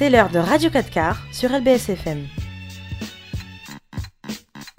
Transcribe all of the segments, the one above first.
C'est l'heure de Radio 4 quarts sur LBSFM.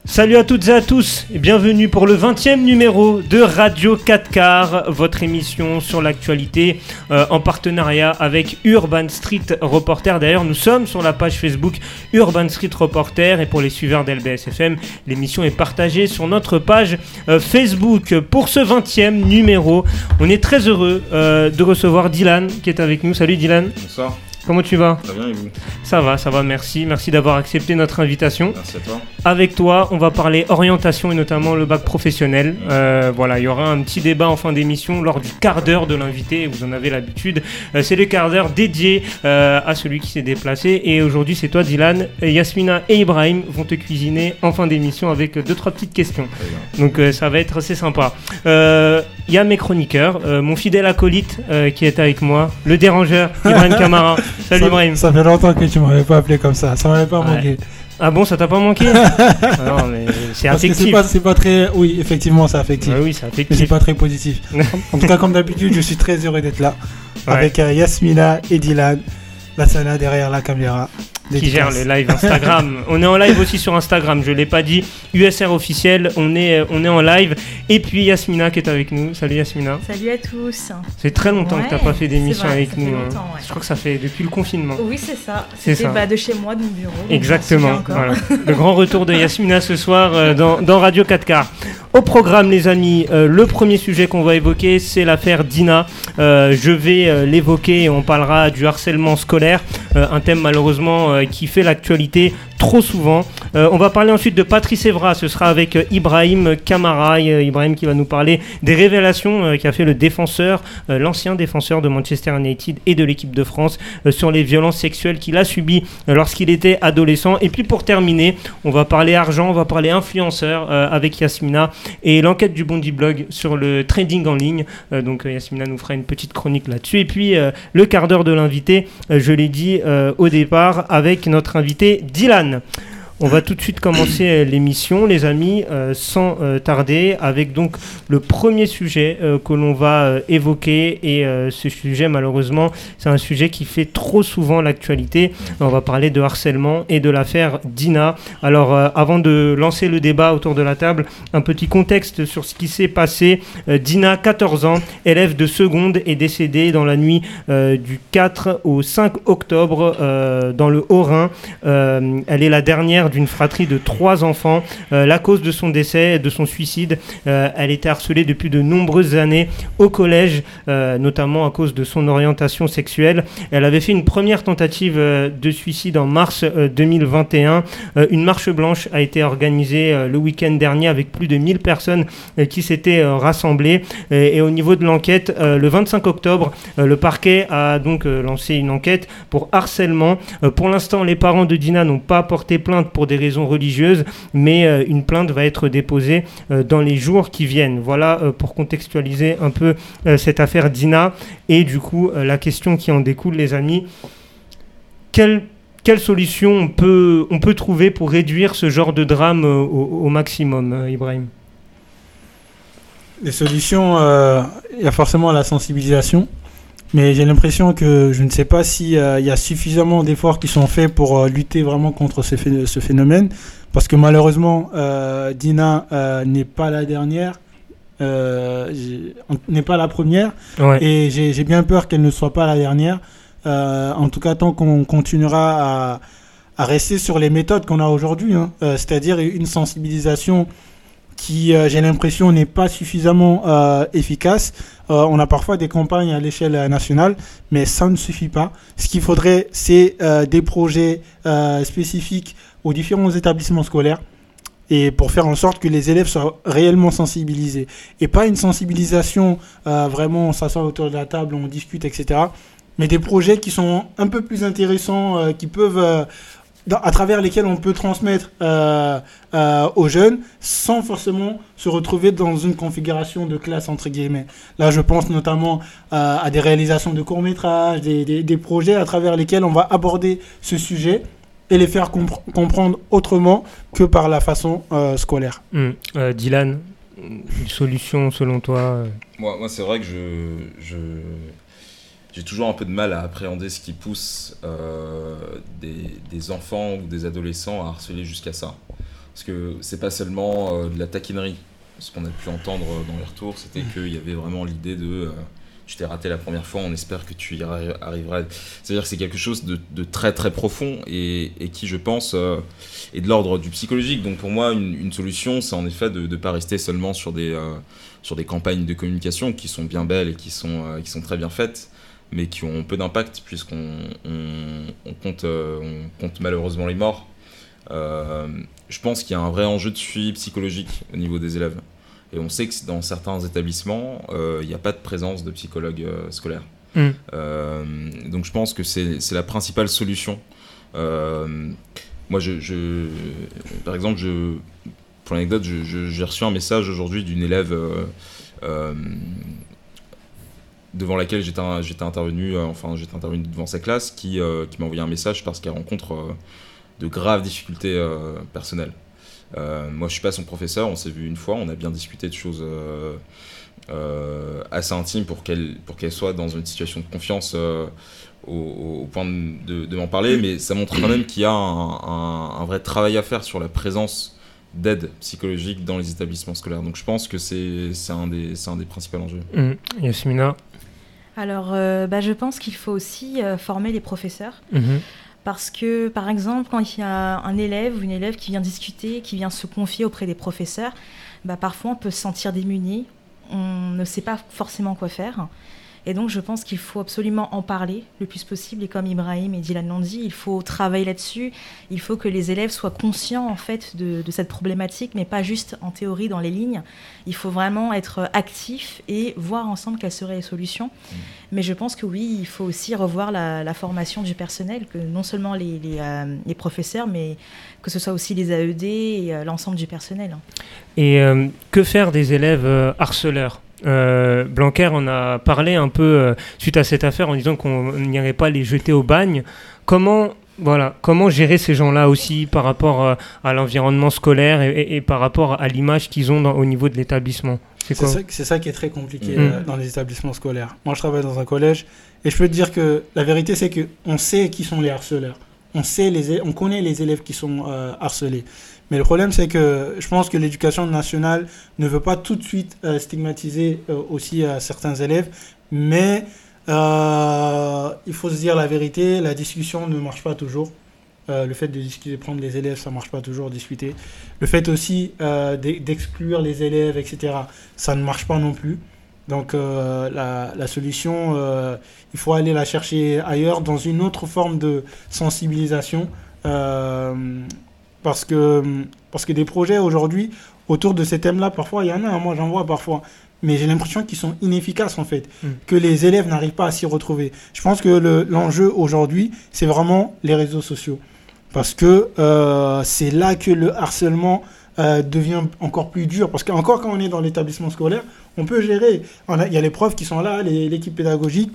Salut à toutes et à tous et bienvenue pour le 20e numéro de Radio 4 quarts, votre émission sur l'actualité euh, en partenariat avec Urban Street Reporter. D'ailleurs, nous sommes sur la page Facebook Urban Street Reporter et pour les suiveurs d'LBSFM, l'émission est partagée sur notre page euh, Facebook. Pour ce 20e numéro, on est très heureux euh, de recevoir Dylan qui est avec nous. Salut Dylan. Bonsoir. Comment tu vas Très bien et vous Ça va, ça va, merci. Merci d'avoir accepté notre invitation. Merci à toi. Avec toi, on va parler orientation et notamment le bac professionnel. Euh, voilà, il y aura un petit débat en fin d'émission lors du quart d'heure de l'invité. Vous en avez l'habitude. Euh, c'est le quart d'heure dédié euh, à celui qui s'est déplacé. Et aujourd'hui, c'est toi, Dylan. Yasmina et Ibrahim vont te cuisiner en fin d'émission avec deux trois petites questions. Donc ça va être assez sympa. Il y a mes chroniqueurs, mon fidèle acolyte qui est avec moi, le dérangeur, Ibrahim Kamara. Salut ça, Ibrahim. Ça fait longtemps que tu m'avais pas appelé comme ça. Ça m'avait pas Ouais. manqué. Ah bon, ça t'a pas manqué Non, mais c'est affectif. pas, c'est pas très. Oui, effectivement, c'est affectif. Ouais, oui, c'est Mais c'est affectif. pas très positif. en tout cas, comme d'habitude, je suis très heureux d'être là. Ouais. Avec euh, Yasmina et Dylan. La Sana derrière la caméra. qui gère Dédicace. le live Instagram. on est en live aussi sur Instagram, je l'ai pas dit. USR officiel, on est, euh, on est en live. Et puis Yasmina qui est avec nous. Salut Yasmina. Salut à tous. C'est très longtemps que tu n'as pas fait d'émission avec nous. hein. longtemps, ouais. Je crois que ça fait depuis le confinement. Oui, c'est ça. C'est C'était bah, de chez moi, de mon bureau. Exactement. Voilà. Le grand retour de Yasmina ce soir euh, dans, dans Radio 4 quarts. Au programme, les amis, euh, le premier sujet qu'on va évoquer, c'est l'affaire Dina. Euh, je vais euh, l'évoquer et on parlera du harcèlement scolaire, un thème malheureusement qui fait l'actualité trop souvent. Euh, on va parler ensuite de Patrice Evra, ce sera avec euh, Ibrahim Kamara, Euh, Ibrahim qui va nous parler des révélations qu'a fait le défenseur, l'ancien défenseur de Manchester United et de l'équipe de France sur les violences sexuelles qu'il a subies lorsqu'il était adolescent. Et puis pour terminer, on va parler argent, on va parler influenceur avec Yasmina et l'enquête du Bondi Blog sur le trading en ligne. Donc Yasmina nous fera une petite chronique là-dessus. Et puis le quart d'heure de l'invité, je l'ai dit au départ, avec notre invité Dylan. No. On va tout de suite commencer euh, l'émission, les amis, euh, sans euh, tarder, avec donc le premier sujet que l'on va évoquer. Et ce sujet, malheureusement, c'est un sujet qui fait trop souvent l'actualité. On va parler de harcèlement et de l'affaire Dina. Alors, avant de lancer le débat autour de la table, un petit contexte sur ce qui s'est passé. Dina, 14 ans, élève de seconde, est décédée dans la nuit du 4 au 5 octobre dans le Haut-Rhin. Elle est la dernière d'une fratrie de trois enfants. Euh, la cause de son décès, de son suicide, euh, elle était harcelée depuis de nombreuses années au collège, euh, notamment à cause de son orientation sexuelle. Elle avait fait une première tentative de suicide en mars euh, 2021. Euh, une marche blanche a été organisée le week-end dernier avec plus de 1000 personnes qui s'étaient rassemblées. Et, et au niveau de l'enquête, le 25 octobre, le parquet a donc lancé une enquête pour harcèlement. Pour l'instant, les parents de Dina n'ont pas porté plainte pour des raisons religieuses, mais euh, une plainte va être déposée euh, dans les jours qui viennent. Voilà euh, pour contextualiser un peu euh, cette affaire Dina et du coup euh, la question qui en découle, les amis. Quelle, quelle solution on peut, on peut trouver pour réduire ce genre de drame euh, au, maximum, euh, Ibrahim? Les solutions, euh, il y a forcément la sensibilisation. Mais j'ai l'impression que je ne sais pas s'il y a suffisamment d'efforts qui sont faits pour euh, lutter vraiment contre ce, phé- ce phénomène. Parce que malheureusement, euh, Dina euh, n'est pas la dernière, euh, n'est pas la première. Ouais. Et j'ai bien peur qu'elle ne soit pas la dernière. Euh, en tout cas, tant qu'on continuera à, à rester sur les méthodes qu'on a aujourd'hui, hein, euh, c'est-à-dire une sensibilisation qui, euh, j'ai l'impression, n'est pas suffisamment euh, efficace. Euh, on a parfois des campagnes à l'échelle nationale, mais ça ne suffit pas. Ce qu'il faudrait, c'est des projets spécifiques aux différents établissements scolaires et pour faire en sorte que les élèves soient réellement sensibilisés. Et pas une sensibilisation, vraiment, on s'assoit autour de la table, on discute, etc. Mais des projets qui sont un peu plus intéressants, qui peuvent, dans- à travers lesquels on peut transmettre euh, euh, aux jeunes sans forcément se retrouver dans une configuration de classe, entre guillemets. Là, je pense notamment euh, à des réalisations de courts-métrages, des, des- des projets à travers lesquels on va aborder ce sujet et les faire compre- comprendre autrement que par la façon euh, scolaire. Hum, euh, Dylan, une solution selon toi euh, Moi, moi c'est vrai que je, je, j'ai toujours un peu de mal à appréhender ce qui pousse des, des, enfants ou des adolescents à harceler jusqu'à ça. Parce que c'est pas seulement de la taquinerie. Ce qu'on a pu entendre dans les retours, c'était mmh. qu'il y avait vraiment l'idée de tu t'es raté la première fois, on espère que tu y arriveras. C'est-à-dire que c'est quelque chose de, très très profond et, qui, je pense, euh, est de l'ordre du psychologique. Donc pour moi, une, solution, c'est en effet de ne pas rester seulement sur des, euh, sur des campagnes de communication qui sont bien belles et qui sont, euh, qui sont très bien faites, mais qui ont peu d'impact puisqu'on on, compte, on compte malheureusement les morts. je pense qu'il y a un vrai enjeu de suivi psychologique au niveau des élèves. Et on sait que dans certains établissements, euh, il n'y a pas de présence de psychologue euh, scolaire. Mm. Euh, donc je pense que c'est la principale solution. moi, je, par exemple, je, pour l'anecdote, j'ai reçu un message aujourd'hui d'une élève devant laquelle j'étais intervenu, enfin j'étais intervenu devant sa classe, qui, qui m'a envoyé un message parce qu'elle rencontre de graves difficultés personnelles. Euh, moi, je suis pas son professeur, on s'est vu une fois, on a bien discuté de choses euh, euh, assez intimes pour qu'elle pour qu'elle soit dans une situation de confiance au, point de, m'en parler, mais ça montre quand même qu'il y a un, vrai travail à faire sur la présence d'aide psychologique dans les établissements scolaires. Donc je pense que c'est un, des, un des principaux enjeux. Mmh. Alors, bah, je pense qu'il faut aussi former les professeurs. Mmh. Parce que, par exemple, quand il y a un élève ou une élève qui vient discuter, qui vient se confier auprès des professeurs, bah, parfois on peut se sentir démuni, on ne sait pas forcément quoi faire. Et donc, je pense qu'il faut absolument en parler le plus possible. Et comme Ibrahim et Dylan l'ont dit, il faut travailler là-dessus. Il faut que les élèves soient conscients, en fait, de, cette problématique, mais pas juste en théorie dans les lignes. Il faut vraiment être actif et voir ensemble quelles seraient les solutions. Mmh. Mais je pense que oui, il faut aussi revoir la, formation du personnel, que non seulement les, euh, les, professeurs, mais que ce soit aussi les AED et euh, l'ensemble du personnel. Et euh, que faire des élèves harceleurs? Euh, Blanquer en a parlé un peu euh, suite à cette affaire en disant qu'on n'irait pas les jeter au bagne. Comment, voilà, comment gérer ces gens-là aussi par rapport euh, à l'environnement scolaire et, par rapport à l'image qu'ils ont au niveau de l'établissement? C'est ça, ça, qui est très compliqué mm. dans les établissements scolaires. Moi, je travaille dans un collège et je peux te dire que la vérité, c'est qu'on sait qui sont les harceleurs. On, sait les, on connaît les élèves qui sont harcelés. Mais le problème, c'est que je pense que l'éducation nationale ne veut pas tout de suite euh, stigmatiser euh, aussi euh, certains élèves, mais il faut se dire la vérité, la discussion ne marche pas toujours. le fait de discuter, prendre les élèves, ça ne marche pas toujours, discuter. Le fait aussi d'exclure les élèves, etc., ça ne marche pas non plus. Donc la, la, solution, il faut aller la chercher ailleurs, dans une autre forme de sensibilisation parce que, parce que des projets aujourd'hui, autour de ces thèmes-là, parfois, il y en a, hein, moi j'en vois parfois, mais j'ai l'impression qu'ils sont inefficaces en fait, hmm. que les élèves n'arrivent pas à s'y retrouver. Je pense que l'enjeu aujourd'hui, c'est vraiment les réseaux sociaux. Parce que euh, c'est là que le harcèlement euh, devient encore plus dur. Parce qu'encore quand on est dans l'établissement scolaire, on peut gérer. Il y a les profs qui sont là, l'équipe pédagogique,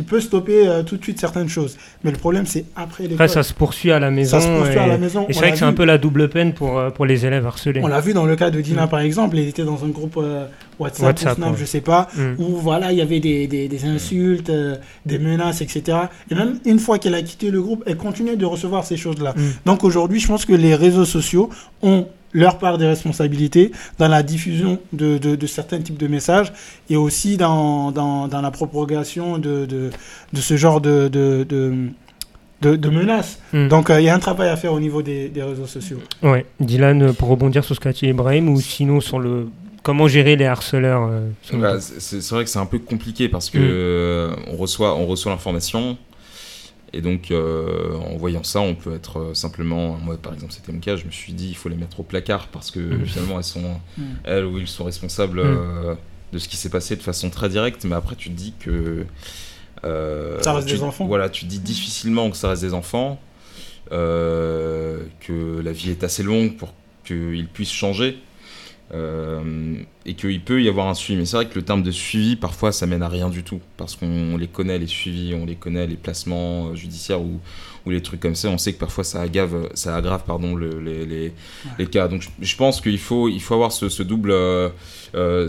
qui peut stopper euh, tout de suite certaines choses. Mais le problème, c'est après l'école. Après, ça se poursuit à la maison. Ça se poursuit à la maison. Et c'est vrai que c'est un peu la double peine pour, euh, pour les élèves harcelés. On l'a vu dans le cas de Dina, mm. par exemple. Il était dans un groupe euh, WhatsApp, WhatsApp Snap, je sais pas, mm. où voilà, il y avait des, des, des insultes, des menaces, etc. Et même une fois qu'elle a quitté le groupe, elle continuait de recevoir ces choses-là. Mm. Donc aujourd'hui, je pense que les réseaux sociaux ont leur part des responsabilités dans la diffusion de, de, certains types de messages et aussi dans, dans, dans la propagation de, de, ce genre de, de, menaces. Hmm. Donc euh, il y a un travail à faire au niveau des, des réseaux sociaux. Ouais. Dylan, pour rebondir sur ce qu'a dit Ibrahim, ou sinon sur le comment gérer les harceleurs euh, bah, C'est vrai que c'est un peu compliqué parce que hmm. euh, on reçoit, on reçoit l'information, et donc, euh, en voyant ça, on peut être euh, simplement, moi par exemple, c'était mon cas, je me suis dit, il faut les mettre au placard parce que mmh. finalement, elles sont, mmh. elles ou ils sont responsables mmh. euh, de ce qui s'est passé de façon très directe. Mais après, tu te dis que. ça reste des enfants. Voilà, tu te dis difficilement que ça reste des enfants, que la vie est assez longue pour qu'ils puissent changer. Euh, et qu'il peut y avoir un suivi. Mais c'est vrai que le terme de suivi, parfois, ça mène à rien du tout. Parce qu'on les connaît, les suivis, on les connaît, les placements euh, judiciaires ou, ou les trucs comme ça. On sait que parfois, ça aggrave, ça aggrave pardon, le, les, les, les, cas. Donc, je, pense qu'il faut, il faut avoir ce, ce double, euh,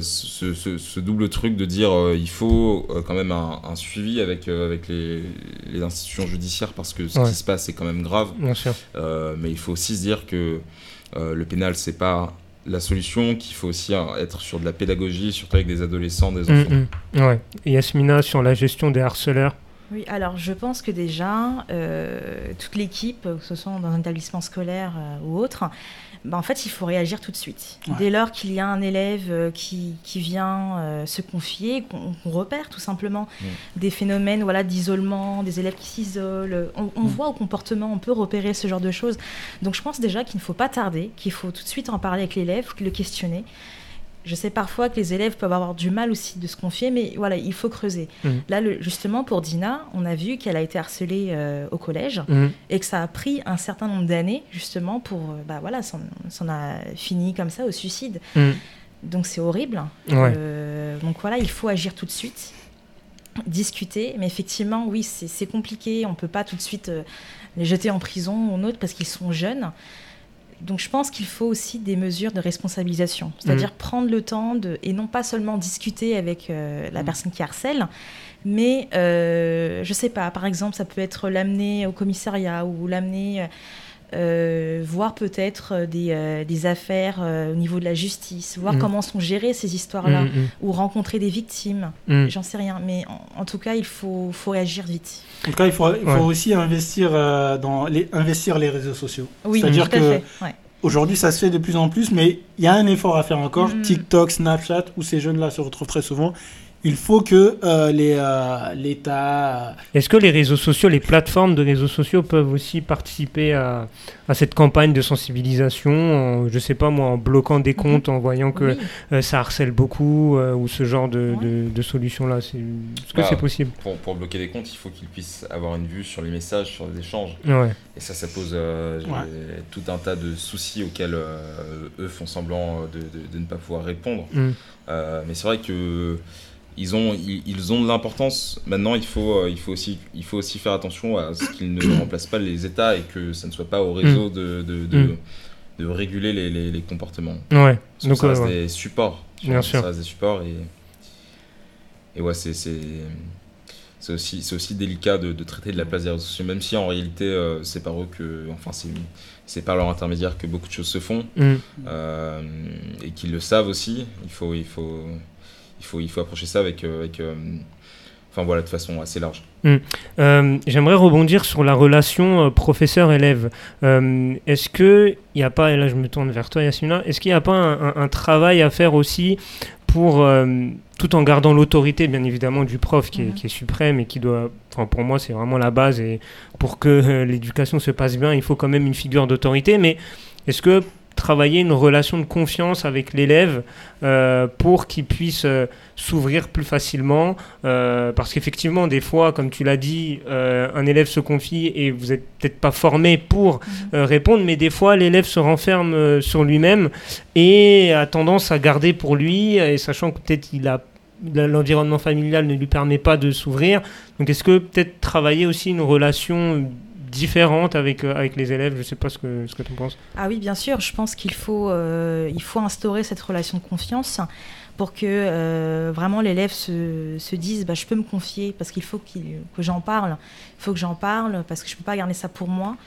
ce, ce, ce, double truc de dire euh, il faut quand même un, un suivi avec, avec les, les, institutions judiciaires parce que ce ouais. qui se passe, c'est quand même grave. Bien sûr. mais il faut aussi se dire que le pénal, c'est pas la solution, qu'il faut aussi hein, être sur de la pédagogie, surtout avec des adolescents, des enfants. Mmh, mmh. Ouais. Et Yasmina, sur la gestion des harceleurs Oui, alors je pense que déjà, euh, toute l'équipe, que ce soit dans un établissement scolaire euh, ou autre, bah, en fait, il faut réagir tout de suite. Ouais. Dès lors qu'il y a un élève euh, qui, qui vient euh, se confier, qu'on qu repère tout simplement des phénomènes voilà, d'isolement, des élèves qui s'isolent, on, on mmh. voit au comportement, on peut repérer ce genre de choses. Donc je pense déjà qu'il ne faut pas tarder, qu'il faut tout de suite en parler avec l'élève, le questionner. Je sais parfois que les élèves peuvent avoir du mal aussi de se confier, mais voilà, il faut creuser. Mmh. Là, le, justement, pour Dina, on a vu qu'elle a été harcelée euh, au collège mmh. et que ça a pris un certain nombre d'années, justement, pour. Euh, bah voilà, ça en a fini comme ça au suicide. Mmh. Donc c'est horrible. Ouais. Euh, donc voilà, il faut agir tout de suite, discuter. Mais effectivement, oui, c'est compliqué. On ne peut pas tout de suite euh, les jeter en prison ou autre parce qu'ils sont jeunes. Donc je pense qu'il faut aussi des mesures de responsabilisation, c'est-à-dire mmh. prendre le temps de, et non pas seulement discuter avec euh, la mmh. personne qui harcèle, mais euh, je sais pas, par exemple, ça peut être l'amener au commissariat ou l'amener euh, voir peut-être des, euh, des, affaires euh, au niveau de la justice, voir mmh. comment sont gérées ces histoires-là, ou rencontrer des victimes, j'en sais rien, mais en, en, tout cas, il faut, faut réagir vite. En tout cas, il faut, il faut ouais. aussi investir, dans les, investir les réseaux sociaux. Oui, C'est-à-dire que ouais. Aujourd'hui, ça se fait de plus en plus, mais il y a un effort à faire encore. Mmh. TikTok, Snapchat, où ces jeunes-là se retrouvent très souvent, il faut que euh, l'État. Euh, Est-ce que les réseaux sociaux, les plateformes de réseaux sociaux peuvent aussi participer à, à cette campagne de sensibilisation, en, je sais pas moi, en bloquant des comptes, en voyant que oui. euh, ça harcèle beaucoup, euh, ou ce genre de, ouais. de, de solutions-là Est-ce que bah, c'est possible? pour, pour, bloquer des comptes, il faut qu'ils puissent avoir une vue sur les messages, sur les échanges. Ouais. Et ça, ça pose euh, tout un tas de soucis auxquels euh, eux font semblant de, de, ne pas pouvoir répondre. Mm. mais c'est vrai que ils ont, ils, ils ont de l'importance. Maintenant, il faut, euh, il, faut aussi, il faut aussi faire attention à ce qu'ils ne remplacent pas les États et que ça ne soit pas au réseau mmh. de, de, de, de, réguler les, les, les, comportements. Ouais. Parce Donc, ça reste ouais. des supports. Bien sûr. Ça reste des supports et, et ouais, c'est c'est aussi, aussi délicat de, de, traiter de la place des réseaux sociaux, même si en réalité, euh, c'est par eux que, enfin, c'est par leur intermédiaire que beaucoup de choses se font mmh. euh, et qu'ils le savent aussi. Il faut, il faut, il faut, il faut approcher ça avec, euh, avec euh, enfin voilà, de façon assez large. Mmh. Euh, J'aimerais rebondir sur la relation euh, professeur-élève. Euh, est-ce qu'il n'y a pas, et là je me tourne vers toi Yasmina, est-ce qu'il n'y a pas un, un, un, travail à faire aussi pour, euh, tout en gardant l'autorité bien évidemment du prof qui, mmh. est, qui est, suprême et qui doit, enfin pour moi c'est vraiment la base et pour que l'éducation se passe bien il faut quand même une figure d'autorité, mais est-ce que travailler une relation de confiance avec l'élève euh, pour qu'il puisse euh, s'ouvrir plus facilement. Euh, parce qu'effectivement, des fois, comme tu l'as dit, un élève se confie et vous n'êtes peut-être pas formé pour mmh. répondre, mais des fois, l'élève se renferme sur lui-même et a tendance à garder pour lui, et sachant que peut-être il a l'environnement familial ne lui permet pas de s'ouvrir. Donc est-ce que peut-être travailler aussi une relation différente avec, euh, avec les élèves Je ne sais pas ce que, ce que tu en penses. Ah oui, bien sûr. Je pense qu'il faut, euh, faut instaurer cette relation de confiance pour que euh, vraiment l'élève se, se, dise bah, je peux me confier parce qu'il faut qu que j'en parle. Il faut que j'en parle parce que je ne peux pas garder ça pour moi.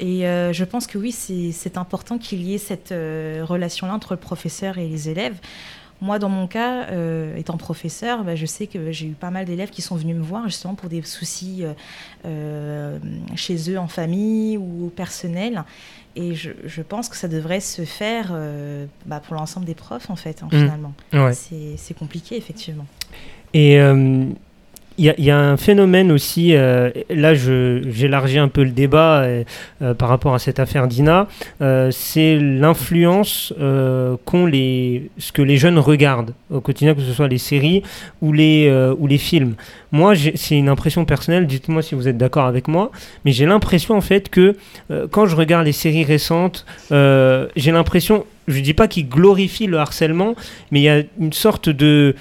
Et je pense que oui, c'est important qu'il y ait cette relation-là entre le professeur et les élèves. Moi, dans mon cas, euh, étant professeur, bah, je sais que j'ai eu pas mal d'élèves qui sont venus me voir justement pour des soucis euh, euh, chez eux en famille ou personnels. Et je, je, pense que ça devrait se faire euh, bah, pour l'ensemble des profs, en fait, hein, mmh. finalement. Ouais. C'est compliqué, effectivement. Et il y, a un phénomène aussi, euh, là j'élargis un peu le débat euh, euh, par rapport à cette affaire d'Ina, euh, c'est l'influence qu'ont les, ce que les jeunes regardent au quotidien, que ce soit les séries ou les, ou les films. Moi, c'est une impression personnelle, dites-moi si vous êtes d'accord avec moi, mais j'ai l'impression en fait que quand je regarde les séries récentes, j'ai l'impression je dis pas qu'il glorifie le harcèlement, mais il y a une sorte de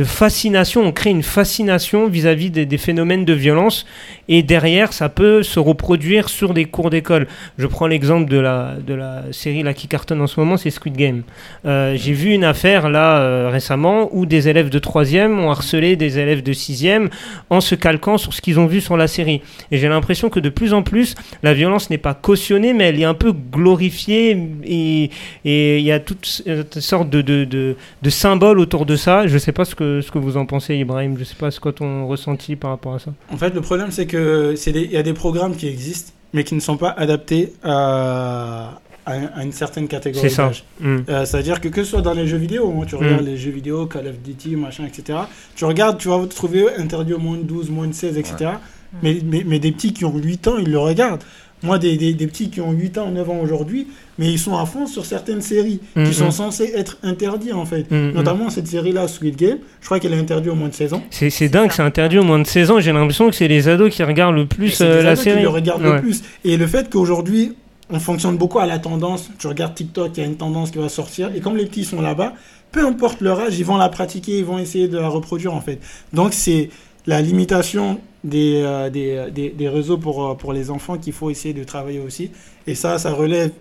de fascination, on crée une fascination vis-à-vis des, phénomènes de violence et derrière ça peut se reproduire sur des cours d'école. Je prends l'exemple de la, de la série là, qui cartonne en ce moment, c'est Squid Game. Euh, j'ai vu une affaire là euh, récemment où des élèves de 3e ont harcelé des élèves de 6e en se calquant sur ce qu'ils ont vu sur la série. Et j'ai l'impression que de plus en plus la violence n'est pas cautionnée mais elle est un peu glorifiée et il y a toutes sortes de, de, de, de symboles autour de ça. Je sais pas ce que, ce que vous en pensez, Ibrahim. Je sais pas ce que ton ressenti par rapport à ça. En fait, le problème, c'est que il y a des programmes qui existent, mais qui ne sont pas adaptés à, à, une certaine catégorie d'âge. Mm. Euh, c'est-à-dire que que ce soit dans les jeux vidéo, hein, tu regardes mm. les jeux vidéo, Call of Duty, machin, etc. Tu regardes, tu vas te trouver interdit au moins de 12, moins de 16, etc. Mais, mais, mais, des petits qui ont 8 ans, ils le regardent. Moi, des, des, des, petits qui ont 8 ans, 9 ans aujourd'hui, mais ils sont à fond sur certaines séries qui mm-hmm. sont censées être interdites, en fait. Mm-hmm. Notamment cette série-là, Squid Game, je crois qu'elle est interdite au moins de 16 ans. C'est dingue, c'est interdit au moins de 16 ans. J'ai l'impression que c'est les ados qui regardent le plus euh, la série. Qui le regardent le plus. Et le fait qu'aujourd'hui, on fonctionne beaucoup à la tendance. Tu regardes TikTok, il y a une tendance qui va sortir. Et comme les petits sont là-bas, peu importe leur âge, ils vont la pratiquer, ils vont essayer de la reproduire, en fait. Donc, c'est la limitation des, euh, des, des, des, réseaux pour, euh, pour les enfants qu'il faut essayer de travailler aussi. Et ça, ça relève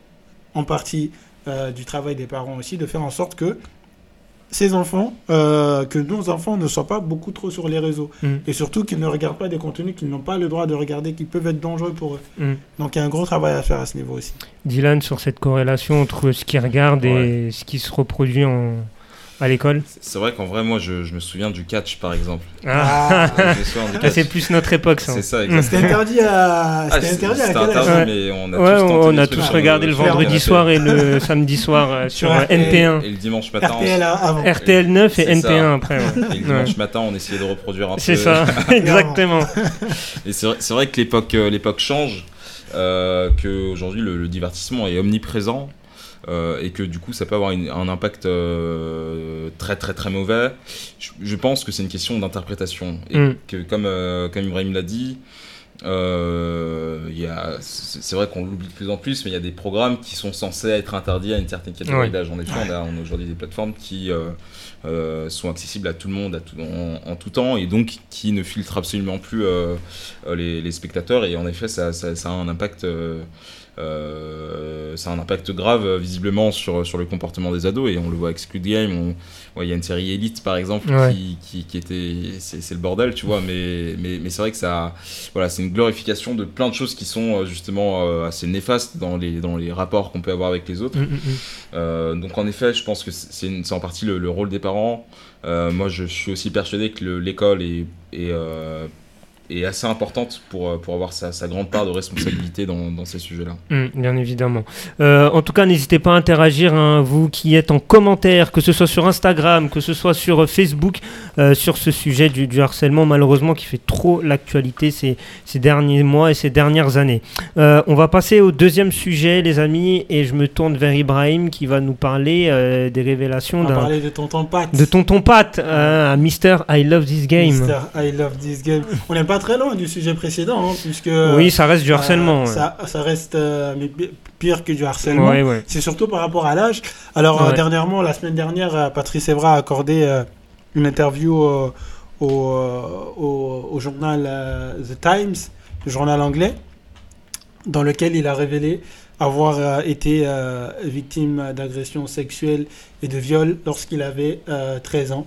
en partie euh, du travail des parents aussi, de faire en sorte que ces enfants, que nos enfants ne soient pas beaucoup trop sur les réseaux. Mm. Et surtout qu'ils ne regardent pas des contenus qu'ils n'ont pas le droit de regarder, qui peuvent être dangereux pour eux. Mm. Donc il y a un gros travail à faire à ce niveau aussi. Dylan, sur cette corrélation entre ce qu'ils regardent et ce qui se reproduit en, à l'école C'est vrai qu'en vrai, moi, je, je, me souviens du catch, par exemple. Ah, ah. c'est plus notre époque, ça. C'est ça, exactement. C'était interdit à. Ah, c'était interdit à interdit, mais on a tous, on a tous regardé le vendredi soir et le samedi soir euh, sur NP1. Et le dimanche matin. RTL avant. RTL 9 et NP1 après. Et le dimanche matin, on essayait de reproduire un peu. C'est ça, exactement. Et c'est vrai que l'époque euh, l'époque change. Euh, qu'aujourd'hui le, le divertissement est omniprésent euh, et que du coup ça peut avoir un impact euh, très très très mauvais. Je, pense que c'est une question d'interprétation et mm. que comme, euh, comme Ibrahim l'a dit, c'est vrai qu'on l'oublie de plus en plus, mais il y a des programmes qui sont censés être interdits à une certaine catégorie d'âge. En effet, on a, aujourd'hui des plateformes qui sont accessibles à tout le monde à tout, en, tout temps et donc qui ne filtrent absolument plus les, les, spectateurs. Et en effet, ça, ça, ça a un impact euh, ça a un impact grave euh, visiblement sur, sur le comportement des ados et on le voit avec Squid Game. Il y a une série Elite par exemple qui, qui, était. C'est le bordel, tu vois, mais, mais, mais c'est vrai que ça. Voilà, c'est une glorification de plein de choses qui sont euh, justement assez néfastes dans les, dans les rapports qu'on peut avoir avec les autres. Mm, mm, mm. donc en effet, je pense que c'est en partie le, rôle des parents. Moi, je suis aussi persuadé que l'école est, est est assez importante pour, euh, pour avoir sa, sa grande part de responsabilité dans, dans ces sujets-là. Mmh, bien évidemment. Euh, en tout cas, n'hésitez pas à interagir, hein, vous qui êtes en commentaire, que ce soit sur Instagram, que ce soit sur Facebook, euh, sur ce sujet du, du, harcèlement, malheureusement, qui fait trop l'actualité ces, ces, derniers mois et ces dernières années. Euh, on va passer au deuxième sujet, les amis, et je me tourne vers Ibrahim qui va nous parler euh, des révélations d'un. parler de Tonton Pat. De Tonton Pat, hein, Mister I Love This Game. Mister I Love This Game. On n'aime pas très loin du sujet précédent, hein, puisque... Oui, ça reste du harcèlement. ça, ça, reste euh, mais pire que du harcèlement. C'est surtout par rapport à l'âge. Alors, euh, dernièrement, la semaine dernière, euh, Patrice Evra a accordé une interview au, au, au, journal The Times, le journal anglais, dans lequel il a révélé avoir été victime d'agression sexuelle et de viol lorsqu'il avait 13 ans.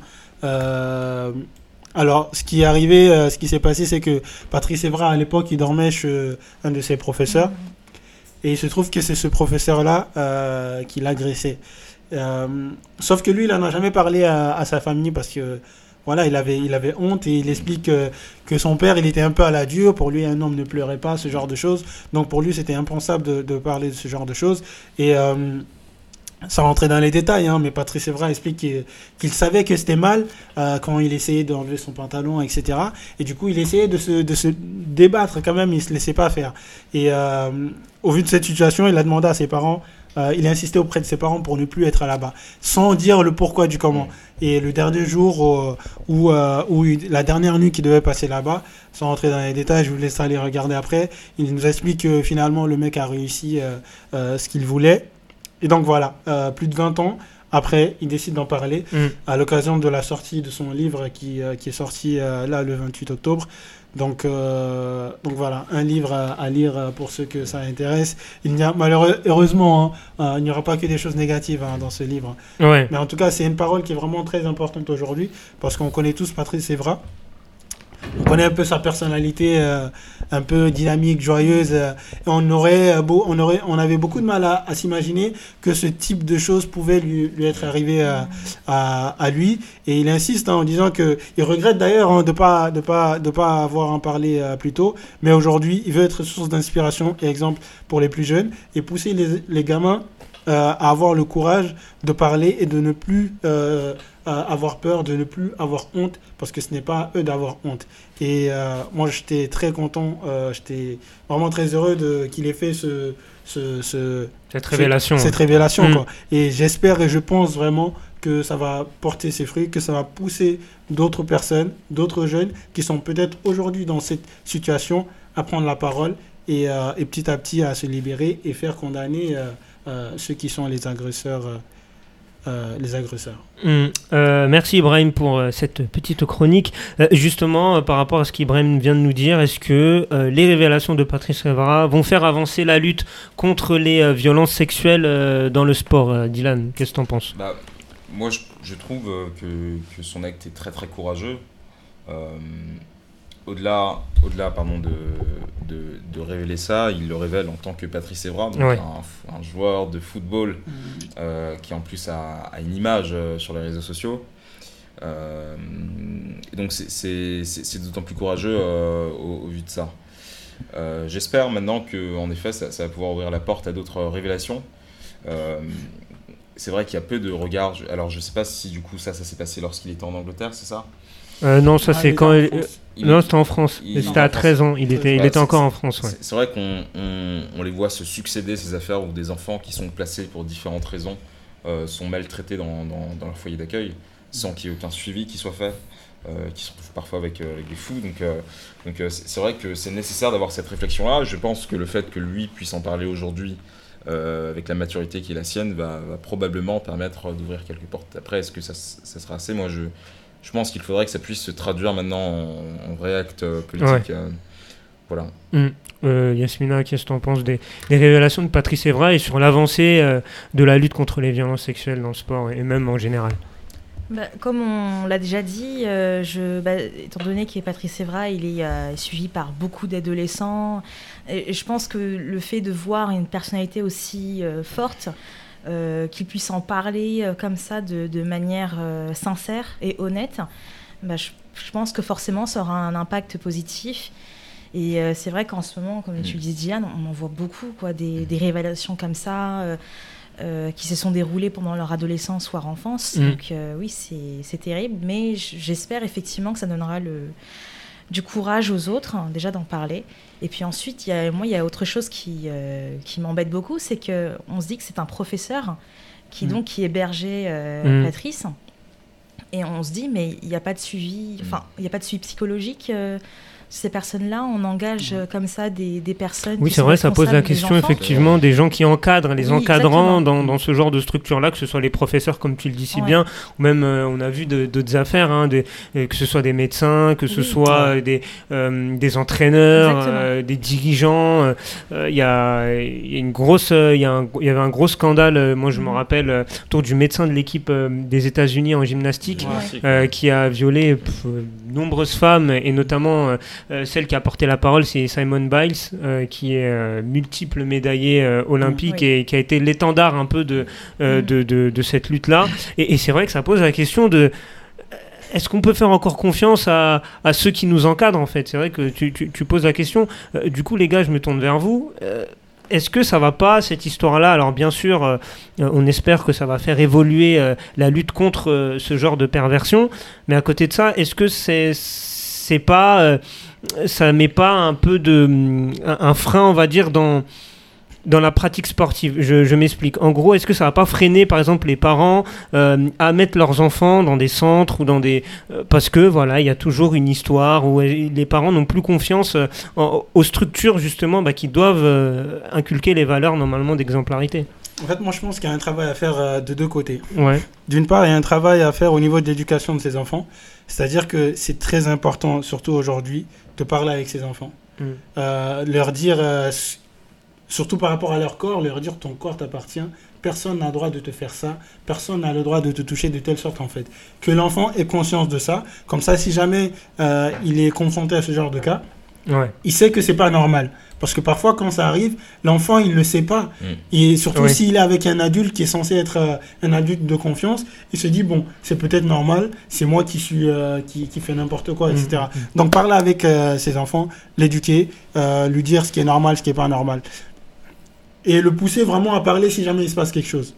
Alors, ce qui est arrivé, euh, ce qui s'est passé, c'est que Patrice Evra, à l'époque, il dormait chez un de ses professeurs. Mhm. Et il se trouve que c'est ce professeur-là euh, qui l'a agressé. Euh, sauf que lui, il n'en a jamais parlé à, sa famille parce que voilà, il avait, il avait honte et il explique que, son père, il était un peu à la dure. Pour lui, un homme ne pleurait pas, ce genre de choses. Donc pour lui, c'était impensable de, de, parler de ce genre de choses. Et sans rentrer dans les détails, hein, mais Patrice Evra explique qu'il savait que c'était mal euh, quand il essayait d'enlever son pantalon, etc. Et du coup, il essayait de se, de se débattre quand même, il ne se laissait pas faire. Et euh, au vu de cette situation, il a demandé à ses parents, euh, il a insisté auprès de ses parents pour ne plus être là-bas, sans dire le pourquoi du comment. Et le dernier jour où la dernière nuit qu'il devait passer là-bas, sans rentrer dans les détails, je vous laisse aller regarder après, il nous explique que finalement le mec a réussi ce qu'il voulait et donc voilà, plus de 20 ans après, il décide d'en parler mm. à l'occasion de la sortie de son livre qui, qui est sorti là le 28 octobre. Donc, donc voilà, un livre à, lire pour ceux que ça intéresse. Il n'y a malheureusement, hein, il n'y aura pas que des choses négatives hein, dans ce livre. Mais en tout cas, c'est une parole qui est vraiment très importante aujourd'hui parce qu'on connaît tous Patrice Evra. On connaît un peu sa personnalité, euh, un peu dynamique, joyeuse. Euh, et on aurait, euh, beau, on aurait, on avait beaucoup de mal à, s'imaginer que ce type de choses pouvait lui, lui être arrivé à, à, lui. Et il insiste hein, en disant que il regrette d'ailleurs hein, de pas, de pas, de pas avoir en parlé plus tôt. Mais aujourd'hui, il veut être source d'inspiration et exemple pour les plus jeunes et pousser les, les gamins à avoir le courage de parler et de ne plus avoir peur, de ne plus avoir honte, parce que ce n'est pas à eux d'avoir honte. Et euh, moi, j'étais très content, euh, j'étais vraiment très heureux qu'il ait fait ce, ce, cette révélation. cette révélation. Mm. Quoi. Et j'espère et je pense vraiment que ça va porter ses fruits, que ça va pousser d'autres personnes, d'autres jeunes qui sont peut-être aujourd'hui dans cette situation à prendre la parole et, euh, et, petit à petit à se libérer et faire condamner ceux qui sont les agresseurs euh, les agresseurs. Euh, merci Ibrahim pour euh, cette petite chronique. justement, par rapport à ce qu'Ibrahim vient de nous dire, est-ce que les révélations de Patrice Evra vont faire avancer la lutte contre les violences sexuelles dans le sport Dylan, qu'est-ce que tu en penses? Bah, Moi, je, trouve que, que, son acte est très très courageux au-delà, au-delà pardon, de, de, révéler ça, il le révèle en tant que Patrice Evra, un, joueur de football mm. euh, qui en plus a, une image euh, sur les réseaux sociaux. Euh, et donc c'est, d'autant plus courageux au, vu de ça. j'espère maintenant que en effet ça, ça, va pouvoir ouvrir la porte à d'autres révélations. c'est vrai qu'il y a peu de regards. Alors je sais pas si du coup ça, ça s'est passé lorsqu'il était en Angleterre, c'est ça? Euh, non, ça ah, c'est quand. Non, c'était en France. C'était à 13 ans. Il était, il était encore en France. C'est vrai qu'on on, les voit se succéder ces affaires où des enfants qui sont placés pour différentes raisons euh, sont maltraités dans, dans, leur foyer d'accueil sans qu'il y ait aucun suivi qui soit fait. Euh, qui sont parfois avec, avec des fous. Donc, donc c'est vrai que c'est nécessaire d'avoir cette réflexion-là. Je pense que le fait que lui puisse en parler aujourd'hui, avec la maturité qui est la sienne, va, va probablement permettre d'ouvrir quelques portes. Après, est-ce que ça, ça, sera assez? Moi, je je pense qu'il faudrait que ça puisse se traduire maintenant en, vrai acte euh, politique. Euh, voilà. Mm. Euh, Yasmina, qu'est-ce que tu en penses des, révélations de Patrice Evra et sur l'avancée de la lutte contre les violences sexuelles dans le sport et même en général? Bah, comme on l'a déjà dit, je, bah, étant donné qu'il est Patrice Evra, il est suivi par beaucoup d'adolescents. Et, je pense que le fait de voir une personnalité aussi forte, euh, qu'il puisse en parler euh, comme ça de, manière euh, sincère et honnête, bah, je, pense que forcément ça aura un impact positif. Et c'est vrai qu'en ce moment, comme tu le disais, Diane, on en voit beaucoup, quoi, des, révélations comme ça. qui se sont déroulées pendant leur adolescence, voire enfance. Mm. Donc oui, c'est terrible, mais j'espère effectivement que ça donnera le, du courage aux autres, hein, déjà d'en parler. Et puis ensuite, y a, moi, il y a autre chose qui, euh, qui m'embête beaucoup, c'est qu'on se dit que c'est un professeur qui, mm. donc, qui hébergeait euh, mm. Patrice. Et on se dit, mais il n'y a pas de suivi, enfin, il n'y a pas de suivi psychologique euh, ces personnes-là, on engage euh, comme ça des, des personnes. Oui, c'est vrai, ça pose la question effectivement des gens qui encadrent, les encadrants dans, dans, ce genre de structure-là, que ce soit les professeurs, comme tu le dis si bien, ou même euh, on a vu d'autres affaires, hein, des, euh, que ce soit des médecins, que ce soit des, des entraîneurs, des dirigeants. Il y, a, y, a une grosse, il y, a y avait un gros scandale, moi je me mhm. rappelle, autour du médecin de l'équipe des États-Unis en gymnastique, qui a violé nombreuses femmes et notamment euh, celle qui a porté la parole, c'est Simon Biles, euh, qui est euh, multiple médaillé olympique et qui a été l'étendard un peu de, mm. de, de, cette lutte-là. Et, c'est vrai que ça pose la question de est-ce qu'on peut faire encore confiance à, à, ceux qui nous encadrent en fait? C'est vrai que tu, tu, poses la question. du coup, les gars, je me tourne vers vous. Est-ce que ça va pas cette histoire-là? Alors bien sûr, on espère que ça va faire évoluer la lutte contre ce genre de perversion, mais à côté de ça, est-ce que c'est c'est pas ça met pas un peu de un, frein, on va dire, dans dans la pratique sportive. Je, m'explique. En gros, est-ce que ça va pas freiner, par exemple, les parents euh, à mettre leurs enfants dans des centres ou dans des euh, parce que voilà, il y a toujours une histoire où les parents n'ont plus confiance euh, aux structures justement bah, qui doivent inculquer les valeurs normalement d'exemplarité. En fait, moi, je pense qu'il y a un travail à faire euh, de deux côtés. Ouais. D'une part, il y a un travail à faire au niveau de l'éducation de ses enfants. C'est-à-dire que c'est très important, surtout aujourd'hui, de parler avec ses enfants. Mm. Euh, leur dire, euh, surtout par rapport à leur corps, leur dire ton corps t'appartient. Personne n'a le droit de te faire ça. Personne n'a le droit de te toucher de telle sorte, en fait. Que l'enfant ait conscience de ça. Comme ça, si jamais euh, il est confronté à ce genre de cas, Ouais. il sait que c'est pas normal. Parce que parfois, quand ça arrive, l'enfant, il ne sait pas. Mm. Et surtout Oui. s'il est avec un adulte qui est censé être euh, un adulte de confiance, il se dit, bon, c'est peut-être normal, c'est moi qui suis euh, qui, qui fait n'importe quoi, etc. Donc parler avec euh, ses enfants, l'éduquer, euh, lui dire ce qui est normal, ce qui est pas normal. Et le pousser vraiment à parler si jamais il se passe quelque chose.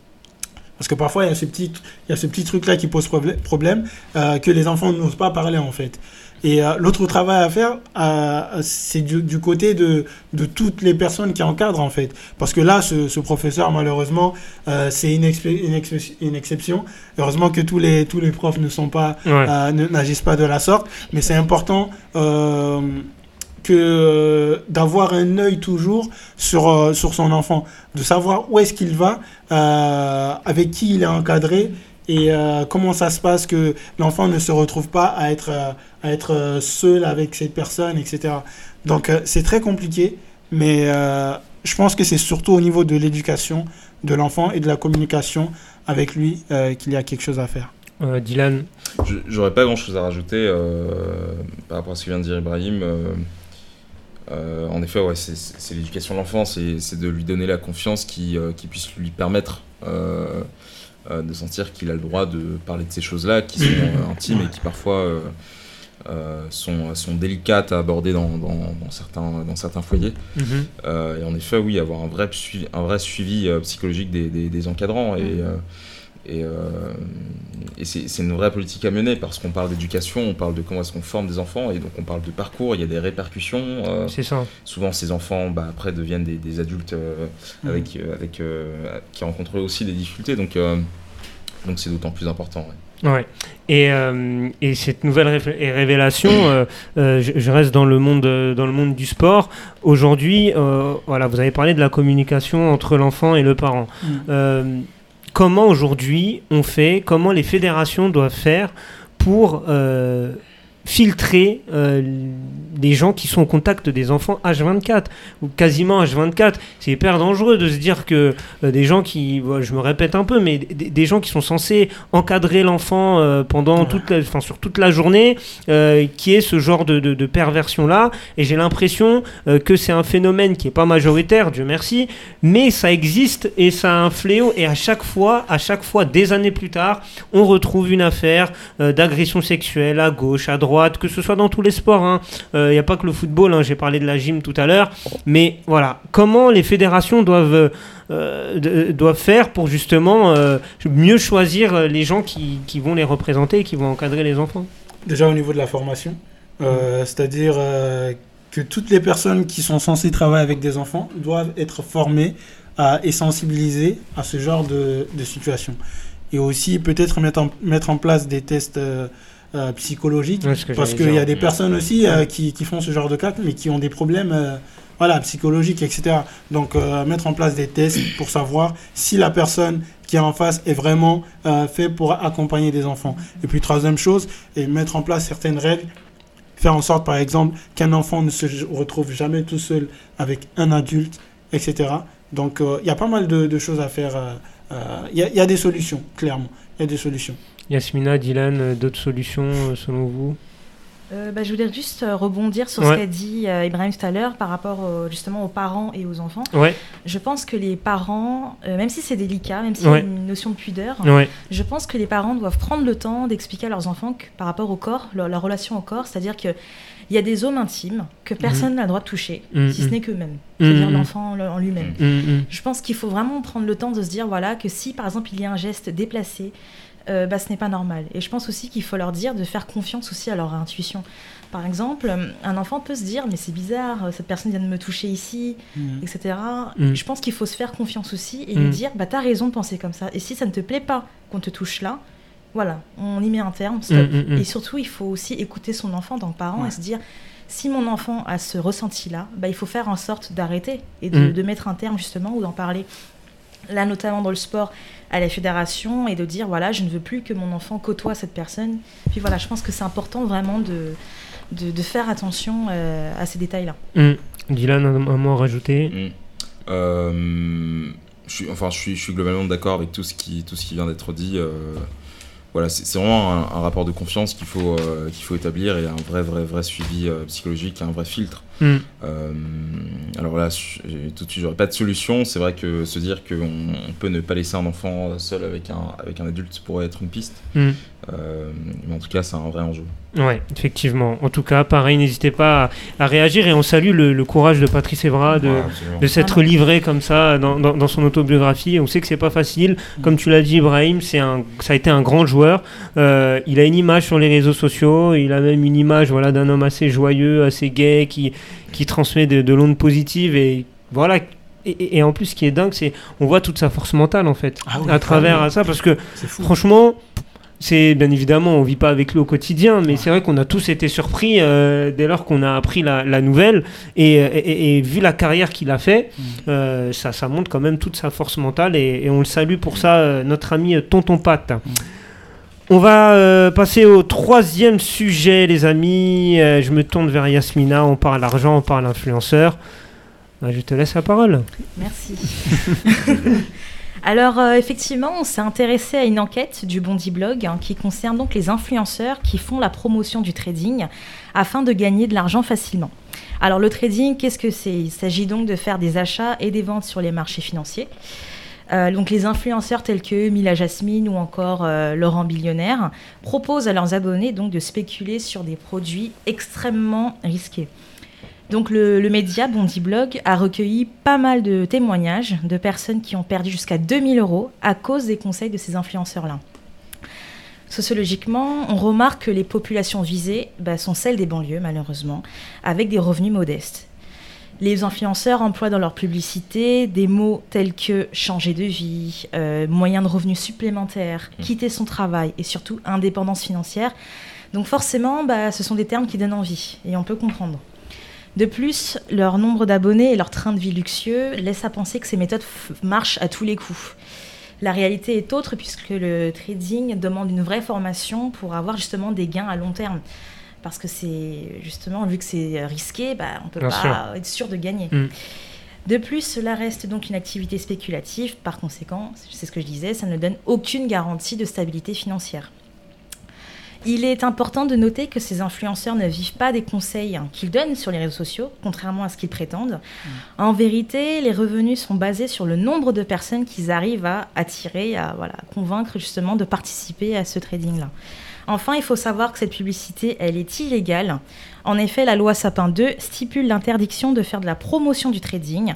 Parce que parfois, il y a ce petit, il y a ce petit truc-là qui pose problè- problème, euh, que les enfants n'osent pas parler en fait. Et euh, l'autre travail à faire, euh, c'est du, du côté de, de toutes les personnes qui encadrent en fait. Parce que là, ce, ce professeur, malheureusement, euh, c'est une, exception. Heureusement que tous les, tous les profs ne sont pas, Ouais. euh, n'agissent pas de la sorte. Mais c'est important euh, que euh, d'avoir un œil toujours sur, euh, sur son enfant, de savoir où est-ce qu'il va, euh, avec qui il est encadré et euh, comment ça se passe que l'enfant ne se retrouve pas à être, euh, à être euh, seul avec cette personne, etc. Donc euh, c'est très compliqué, mais euh, je pense que c'est surtout au niveau de l'éducation de l'enfant et de la communication avec lui euh, qu'il y a quelque chose à faire. Euh, Dylan. Je- J'aurais pas grand chose à rajouter euh, par rapport à ce que vient de dire Ibrahim. Euh, euh, en effet, ouais, c'est- l'éducation de l'enfant, c'est de lui donner la confiance qui, euh, qui puisse lui permettre euh, de sentir qu'il a le droit de parler de ces choses-là qui sont euh, intimes et qui parfois euh, sont, sont délicates à aborder dans, dans- dans certains, dans certains foyers. Mhm. Euh, et en effet, oui, avoir un vrai suivi, un vrai suivi psychologique des, des- des encadrants. Et, euh, et, euh, et c'est c'est une vraie politique à mener parce qu'on parle d'éducation, on parle de comment est-ce qu'on forme des enfants, et donc on parle de parcours, il y a des répercussions. euh, C'est ça. souvent, ces enfants, bah, après, deviennent des, des adultes euh, avec, euh, avec, euh, qui rencontrent aussi des difficultés. Donc, euh, donc c'est d'autant plus important. ouais. Ouais. Et, euh, et cette nouvelle révélation, euh, euh, je, je reste dans le monde, dans le monde du sport. Aujourd'hui, euh, voilà, vous avez parlé de la communication entre l'enfant et le parent. Mm. Comment aujourd'hui on fait, comment les fédérations doivent faire pour euh, filtrer euh, les gens qui sont au contact des enfants H24 ou quasiment H24 c'est hyper dangereux de se dire que euh, des gens qui je me répète un peu mais des, des gens qui sont censés encadrer l'enfant euh, pendant Ouais. toute la, sur toute la journée euh, qui est ce genre de, de, de perversion là et j'ai l'impression que c'est un phénomène qui est pas majoritaire Dieu merci mais ça existe et ça a un fléau. Et à chaque fois à chaque fois des années plus tard on retrouve une affaire d'agression sexuelle à gauche à droite que ce soit dans tous les sports il n'y a pas que le football hein, j'ai parlé de la gym tout à l'heure. Mais voilà. Comment les fédérations doivent euh, doivent faire pour justement euh, mieux choisir euh, les gens qui, vont les représenter et qui vont encadrer les enfants? Déjà au niveau de la formation, euh, c'est-à-dire euh, que toutes les personnes qui sont censées travailler avec des enfants doivent être formées à, et sensibilisées à ce genre de, situation. Et aussi peut-être mettre mettre en place des tests euh, euh, psychologiques, Ouais, ce que parce qu'il y a des personnes aussi euh, qui, qui font ce genre de cas, mais qui ont des problèmes euh, voilà, psychologiques, etc. Donc euh, mettre en place des tests pour savoir si la personne qui est en face est vraiment fait pour accompagner des enfants. Et puis troisième chose, et mettre en place certaines règles, faire en sorte par exemple qu'un enfant ne se retrouve jamais tout seul avec un adulte, etc. Donc euh, il y a pas mal de, de choses à faire. euh, euh, Il y, a- il y a des solutions, clairement. Il y a des solutions. Yasmina, Dylan, euh, d'autres solutions euh, selon vous Euh, bah, je voulais juste euh, rebondir sur Ouais. ce qu'a dit euh, Ibrahim tout à l'heure par rapport justement aux parents et aux enfants. Ouais, Je pense que les parents, même si c'est délicat, même s'il y Ouais. a une notion de pudeur, je pense que les parents doivent prendre le temps d'expliquer à leurs enfants que, par rapport au corps, leur, leur relation au corps, c'est-à-dire que il y a des zones intimes que personne n'a le droit de toucher, Mhm. si ce n'est qu'eux-mêmes, Mhm. c'est-à-dire l'enfant en lui-même. Je pense qu'il faut vraiment prendre le temps de se dire voilà que si par exemple il y a un geste déplacé, euh, bah, ce n'est pas normal. Et je pense aussi qu'il faut leur dire de faire confiance aussi à leur intuition. Par exemple, euh, un enfant peut se dire mais c'est bizarre, euh, cette personne vient de me toucher ici, etc. Mm. Je pense qu'il faut se faire confiance aussi et lui dire bah t'as raison de penser comme ça. Et si ça ne te plaît pas qu'on te touche là, voilà, on y met un terme. Stop. Et surtout, il faut aussi écouter son enfant le parent Ouais. et se dire si mon enfant a ce ressenti-là, bah, il faut faire en sorte d'arrêter et de, de mettre un terme justement ou d'en parler. Là notamment dans le sport, à la fédération et de dire voilà, je ne veux plus que mon enfant côtoie cette personne. Puis voilà, je pense que c'est important vraiment de, de, faire attention euh, à ces détails-là. Mmh. Dylan, un, mot à rajouter mmh. euh, je suis, enfin, je suis, je suis globalement d'accord avec tout ce qui, tout ce qui vient d'être dit. Euh, voilà, c'est vraiment un, rapport de confiance qu'il faut, qu'il faut établir et un vrai, vrai, vrai suivi psychologique, un vrai filtre. Mm. Euh, alors là, tout de suite, j'aurais pas de solution. C'est vrai que se dire qu'on peut ne pas laisser un enfant seul avec un, avec un adulte pourrait être une piste. Mm. Euh, mais en tout cas, c'est un vrai enjeu. Ouais, effectivement. En tout cas, pareil, n'hésitez pas à, réagir et on salue le, courage de Patrice Evra de, de s'être livré comme ça dans, dans, son autobiographie. On sait que c'est pas facile. Comme tu l'as dit, Ibrahim, c'est un, ça a été un grand joueur. Euh, il a une image sur les réseaux sociaux. Il a même une image voilà, d'un homme assez joyeux, assez gai, qui, qui transmet de, de l'onde positive et voilà. Et, en plus, ce qui est dingue, c'est on voit toute sa force mentale en fait ah à travers ça parce que franchement c'est bien évidemment, on vit pas avec lui au quotidien, mais c'est vrai qu'on a tous été surpris euh, dès lors qu'on a appris la, nouvelle et, vu la carrière qu'il a fait, mm. euh, ça, ça montre quand même toute sa force mentale et, on le salue pour ça, euh, notre ami Tonton Pat. Mm. On va passer au troisième sujet, les amis. je me tourne vers Yasmina. On parle argent, on parle influenceur. je te laisse la parole. Merci. Alors euh, effectivement, on s'est intéressé à une enquête du Bondi Blog hein, qui concerne donc les influenceurs qui font la promotion du trading afin de gagner de l'argent facilement. Alors le trading, qu'est-ce que c'est? Il s'agit donc de faire des achats et des ventes sur les marchés financiers. Euh, donc les influenceurs tels que Mila Jasmine ou encore euh, Laurent Billionnaire proposent à leurs abonnés de spéculer sur des produits extrêmement risqués. Donc le, média Bondi Blog a recueilli pas mal de témoignages de personnes qui ont perdu jusqu'à 2000 euros à cause des conseils de ces influenceurs-là. Sociologiquement, on remarque que les populations visées bah, sont celles des banlieues, malheureusement, avec des revenus modestes. Les influenceurs emploient dans leur publicité des mots tels que changer de vie, euh, moyen de revenus supplémentaires, mmh. quitter son travail et surtout indépendance financière. Donc forcément, bah, ce sont des termes qui donnent envie et on peut comprendre. De plus, leur nombre d'abonnés et leur train de vie luxueux laissent à penser que ces méthodes marchent à tous les coups. La réalité est autre puisque le trading demande une vraie formation pour avoir justement des gains à long terme. Parce que c'est justement, vu que c'est risqué, bah, on ne peut pas être sûr de gagner. Mm. De plus, cela reste donc une activité spéculative. Par conséquent, c'est ce que je disais, ça ne donne aucune garantie de stabilité financière. Il est important de noter que ces influenceurs ne vivent pas des conseils qu'ils donnent sur les réseaux sociaux, contrairement à ce qu'ils prétendent. Mm. En vérité, les revenus sont basés sur le nombre de personnes qu'ils arrivent à attirer, à voilà, convaincre justement de participer à ce trading-là. Enfin, il faut savoir que cette publicité, elle est illégale. En effet, la loi Sapin 2 stipule l'interdiction de faire de la promotion du trading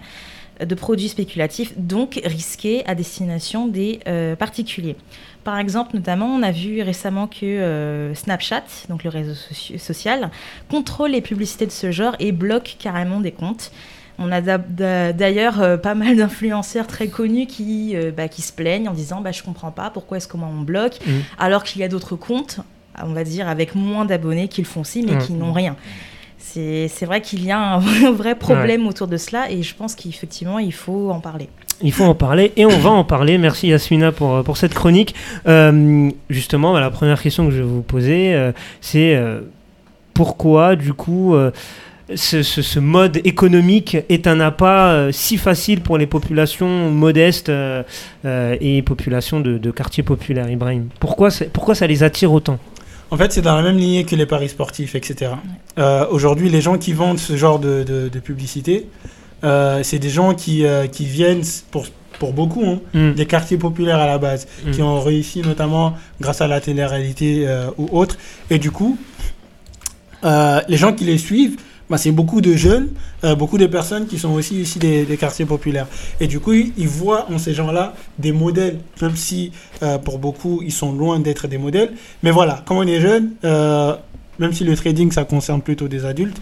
de produits spéculatifs, donc risqués à destination des euh, particuliers. Par exemple, notamment, on a vu récemment que euh, Snapchat, donc le réseau social, contrôle les publicités de ce genre et bloque carrément des comptes. On a d'ailleurs euh, pas mal d'influenceurs très connus qui, euh, bah, qui se plaignent en disant bah, Je comprends pas pourquoi est-ce qu'on on bloque, mmh. alors qu'il y a d'autres comptes, on va dire, avec moins d'abonnés qui le font aussi, mais mmh. qui n'ont rien. C'est vrai qu'il y a un vrai problème autour de cela et je pense qu'effectivement, il faut en parler. Il faut en parler et on va en parler. Merci Yasmina pour, pour cette chronique. Euh, justement, bah, la première question que je vais vous poser, euh, c'est euh, pourquoi du coup ce, ce, mode économique est un appât si facile pour les populations modestes et populations de, de quartiers populaires, Ibrahim pourquoi, pourquoi ça les attire autant? En fait, c'est dans la même lignée que les paris sportifs, etc. Aujourd'hui, les gens qui vendent ce genre de, de, de publicité, euh, c'est des gens qui, euh, qui viennent pour, pour beaucoup hein, mm. des quartiers populaires à la base, mm. qui ont réussi notamment grâce à la télé-réalité euh, ou autre. Et du coup, les gens qui les suivent, bah, c'est beaucoup de jeunes, beaucoup de personnes qui sont aussi ici des, des, quartiers populaires. Et du coup, ils, voient en ces gens-là des modèles, même si pour beaucoup, ils sont loin d'être des modèles. Mais voilà, quand on est jeune, même si le trading, ça concerne plutôt des adultes,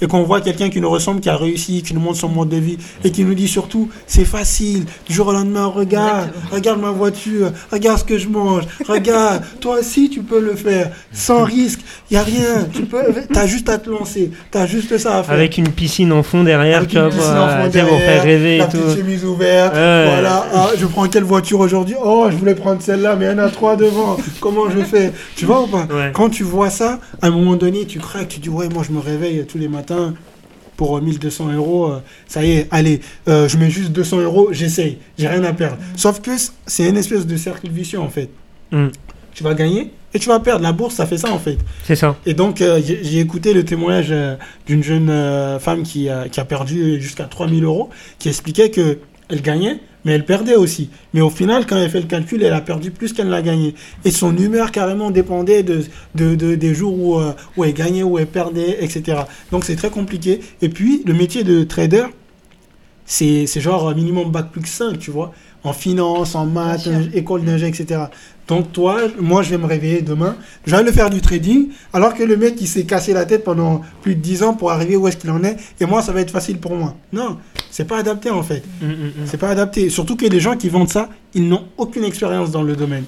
et qu'on voit quelqu'un qui nous ressemble, qui a réussi, qui nous montre son mode de vie et qui nous dit surtout c'est facile, du jour au lendemain, regarde, regarde ma voiture, regarde ce que je mange, regarde, toi aussi tu peux le faire sans risque, il n'y a rien, tu peux, as juste à te lancer, tu as juste ça à faire. Avec une piscine en fond derrière, Avec tu une vois, piscine pour, en fond euh, derrière, pour faire rêver la et tout. petite chemise ouverte, voilà, ah, je prends quelle voiture aujourd'hui? Oh, je voulais prendre celle-là, mais il y en a trois devant, comment je fais? Tu vois ou pas? Ouais. Quand tu vois ça, à un moment donné, tu craques, tu dis ouais, moi je me réveille tous les matins pour euh, 1200 euros, euh, ça y est, allez, euh, je mets juste 200 euros, j'essaye, j'ai rien à perdre. Sauf que c'est une espèce de cercle vicieux en fait. Mm. Tu vas gagner et tu vas perdre. La bourse, ça fait ça en fait. C'est ça. Et donc, euh, j'ai écouté le témoignage euh, d'une jeune euh, femme qui a, qui a perdu jusqu'à 3000 euros, qui expliquait que elle gagnait, mais elle perdait aussi. Mais au final, quand elle fait le calcul, elle a perdu plus qu'elle n'a gagné. Et son humeur carrément dépendait de, de, de- des jours où, euh, où elle gagnait, où elle perdait, etc. Donc c'est très compliqué. Et puis, le métier de trader, c'est genre minimum bac plus 5, tu vois. En finance, en maths, école d'ingé, etc. Donc toi, moi je vais me réveiller demain, je vais aller faire du trading, alors que le mec il s'est cassé la tête pendant plus de 10 ans pour arriver où est-ce qu'il en est, et moi ça va être facile pour moi. Non, c'est pas adapté en fait. Mm, mm, mm. C'est pas adapté. Surtout que les gens qui vendent ça, ils n'ont aucune expérience dans le domaine.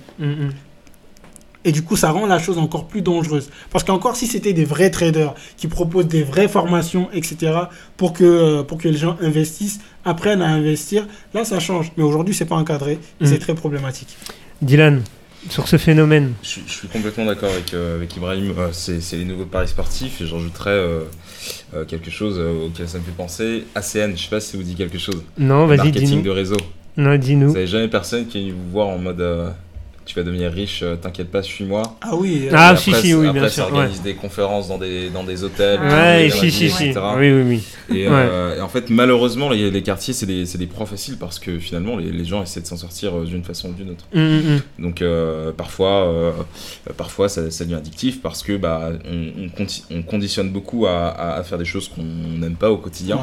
Et du coup, ça rend la chose encore plus dangereuse. Parce qu'encore, si c'était des vrais traders qui proposent des vraies formations, etc., pour que, euh, pour que les gens investissent, apprennent à investir, là, ça change. Mais aujourd'hui, c'est pas encadré. et. C'est très problématique. Dylan, sur ce phénomène. Je, suis- je suis complètement d'accord avec, euh, avec Ibrahim. Euh, c'est les nouveaux paris sportifs et j'en rajouterais euh, euh, quelque chose auquel ça me fait penser. ACN, je sais pas si ça vous dit quelque chose. Non, vas-y, Marketing dis-nous. de réseau. Non, Vous dis-nous. n'avez jamais personne qui est venu vous voir en mode tu vas devenir riche, euh, t'inquiète pas, suis-moi. Ah oui. euh, Ah, si, après, si, oui, après, bien ça sûr, organise des conférences dans des, dans des hôtels. Ah, Ouais, des si, radios, si, si. etc. Oui, oui, oui. Et, euh, et en fait, malheureusement, les, les quartiers, c'est des, c'est des proies faciles parce que finalement, les, les gens essaient de s'en sortir d'une façon ou d'une autre. Mm, mm, mm. Donc euh, parfois, parfois ça, ça devient addictif parce que bah, on, on conti- on conditionne beaucoup à, à- à faire des choses qu'on n'aime pas au quotidien. ouais.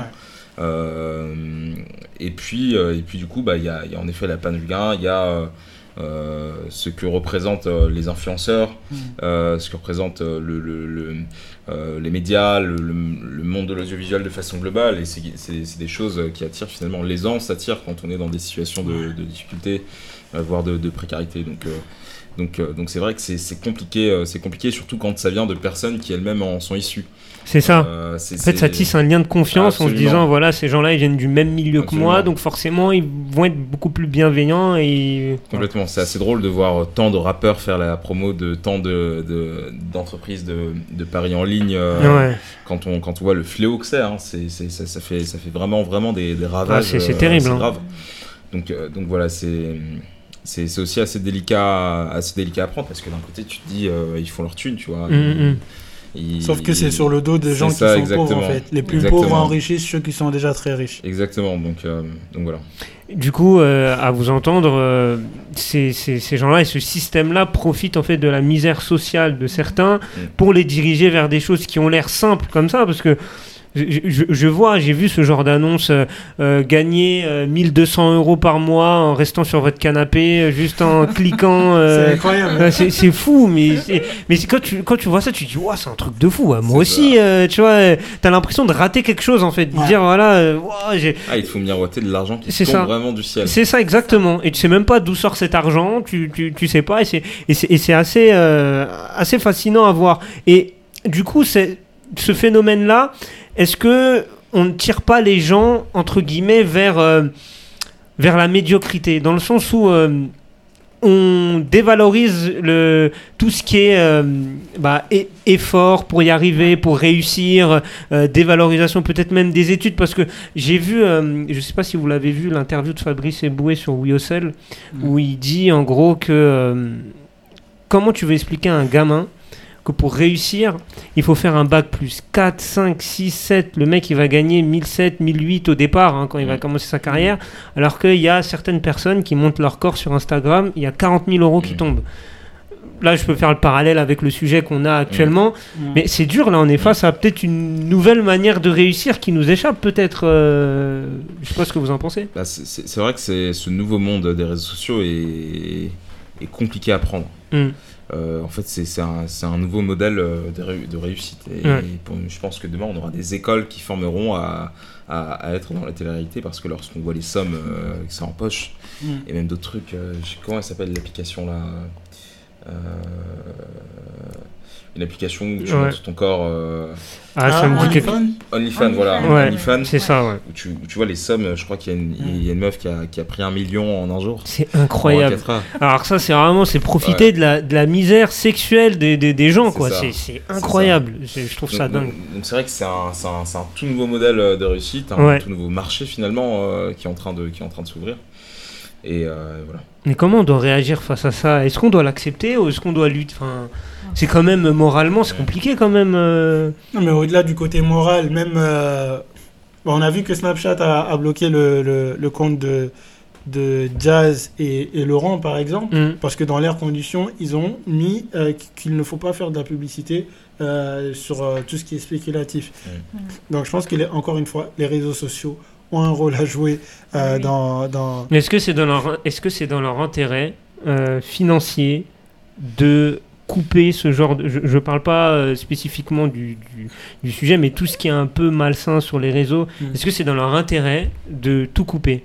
Euh, et puis, euh, et puis du coup, bah, il y, a, y a en effet la panne du gain, il y a ce que représentent euh, les influenceurs, Mm. euh, ce que représentent euh, le, le- le- euh, les médias, le, monde de l'audiovisuel de façon globale. Et c'est des choses qui attirent finalement. L'aisance attire quand on est dans des situations de, de difficulté, euh, voire de, de précarité. Donc, euh, donc, euh, donc c'est vrai que c'est compliqué, euh, c'est compliqué, surtout quand ça vient de personnes qui elles-mêmes en sont issues. C'est ça. Euh, En fait, ça tisse un lien de confiance en se disant voilà, ces gens-là, ils viennent du même milieu que moi, donc forcément, ils vont être beaucoup plus bienveillants et. Complètement, c'est assez drôle de voir tant de rappeurs faire la promo de tant de, de- d'entreprises de, de paris en ligne euh, Ouais. quand, on, quand on voit le fléau que c'est, hein, c'est, ça, ça fait, ça fait vraiment, vraiment des, des ravages. Ah, c'est- euh, terrible, hein. grave. Donc, euh, donc voilà, c'est, c'est, aussi assez délicat, assez délicat à prendre parce que d'un côté tu te dis euh, ils font leur thune, tu vois. Mm, mm. Sauf que c'est sur le dos des gens ça, qui sont pauvres, en fait. Les plus Exactement. pauvres enrichissent ceux qui sont déjà très riches. Exactement, donc, euh, donc voilà. Du coup, euh, à vous entendre, euh, ces, ces- ces gens-là et ce système-là profitent en fait de la misère sociale de certains pour les diriger vers des choses qui ont l'air simples comme ça, parce que je, je- je vois, j'ai vu ce genre d'annonce euh, euh, gagner euh, 1200 euros par mois en restant sur votre canapé, euh, juste en cliquant. euh, c'est incroyable. euh, c'est c'est fou, mais, c'est- mais c'est quand, tu, quand tu vois ça, tu te dis, Ouah, c'est un truc de fou. ouais. Moi C'est aussi, euh, tu vois, euh, t'as l'impression de rater quelque chose en fait, de Ouais. dire, voilà, euh, j'ai- Ah, il te faut miroiter de l'argent qui C'est tombe ça. vraiment du ciel. c'est ça exactement. Et tu sais même pas d'où sort cet argent, tu, tu, tu sais pas, et c'est, et c'est, et c'est assez, euh, assez fascinant à voir. Et du coup, c'est, ce phénomène-là, est-ce que on ne tire pas les gens, entre guillemets, vers, euh, vers la médiocrité? Dans le sens où euh, on dévalorise le, tout ce qui est euh, bah, effort pour y arriver, pour réussir, euh, dévalorisation peut-être même des études, parce que j'ai vu, euh, je sais pas si vous l'avez vu, l'interview de Fabrice Eboué sur WeHustle, où il dit en gros que comment tu veux expliquer à un gamin que pour réussir, il faut faire un bac plus 4, 5, 6, 7. Le mec, il va gagner 1007, 1008 au départ, hein, quand il va Mm. commencer sa carrière. Alors qu'il y a certaines personnes qui montent leur corps sur Instagram, il y a 40 000 euros qui Mm. tombent. Là, je peux faire le parallèle avec le sujet qu'on a actuellement. Mm. Mais c'est dur, là, on est face à peut-être une nouvelle manière de réussir qui nous échappe, peut-être. euh, Je sais pas ce que vous en pensez. Bah, c'est- vrai que c'est ce nouveau monde des réseaux sociaux est, est compliqué à prendre. Mm. en fait, c'est un, un, nouveau modèle de, de réussite. Et, je pense que demain, on aura des écoles qui formeront à, à, être dans la télé-réalité parce que lorsqu'on voit les sommes que ça empoche, mm. et même d'autres trucs, comment elle s'appelle l'application là une application où tu montres ton corps. Euh... Ah, ça me dit OnlyFans, voilà. OnlyFans. C'est ça, ouais. Où tu, tu, vois les sommes, je crois qu'il y, y, a une meuf qui a, qui a, pris un million en un jour. C'est incroyable. Alors, ça, c'est vraiment c'est profiter de, la, de la misère sexuelle des, des, des gens, quoi. C'est incroyable. Je trouve ça dingue. Donc, c'est vrai que c'est un, un, un, tout nouveau modèle euh, de réussite, un tout nouveau marché finalement euh, qui est en train de, qui est en train de s'ouvrir. Et euh, voilà. Mais comment on doit réagir face à ça? Est-ce qu'on doit l'accepter ou est-ce qu'on doit lutter? Enfin, C'est quand même moralement, c'est compliqué quand même. Euh. Non, mais au-delà du côté moral, même. Euh, on a vu que Snapchat a, bloqué le, le, compte de, de Jazz et, et Laurent, par exemple, mm. parce que dans leurs conditions, ils ont mis qu'il ne faut pas faire de la publicité sur tout ce qui est spéculatif. Mm. Donc je pense qu'il est, encore une fois, les réseaux sociaux ont un rôle à jouer euh, dans, dans... Est-ce que c'est dans leur, est-ce que c'est dans leur intérêt euh, financier de couper ce genre de... Je ne parle pas euh, spécifiquement du, du, sujet, mais tout ce qui est un peu malsain sur les réseaux, mm. est-ce que c'est dans leur intérêt de tout couper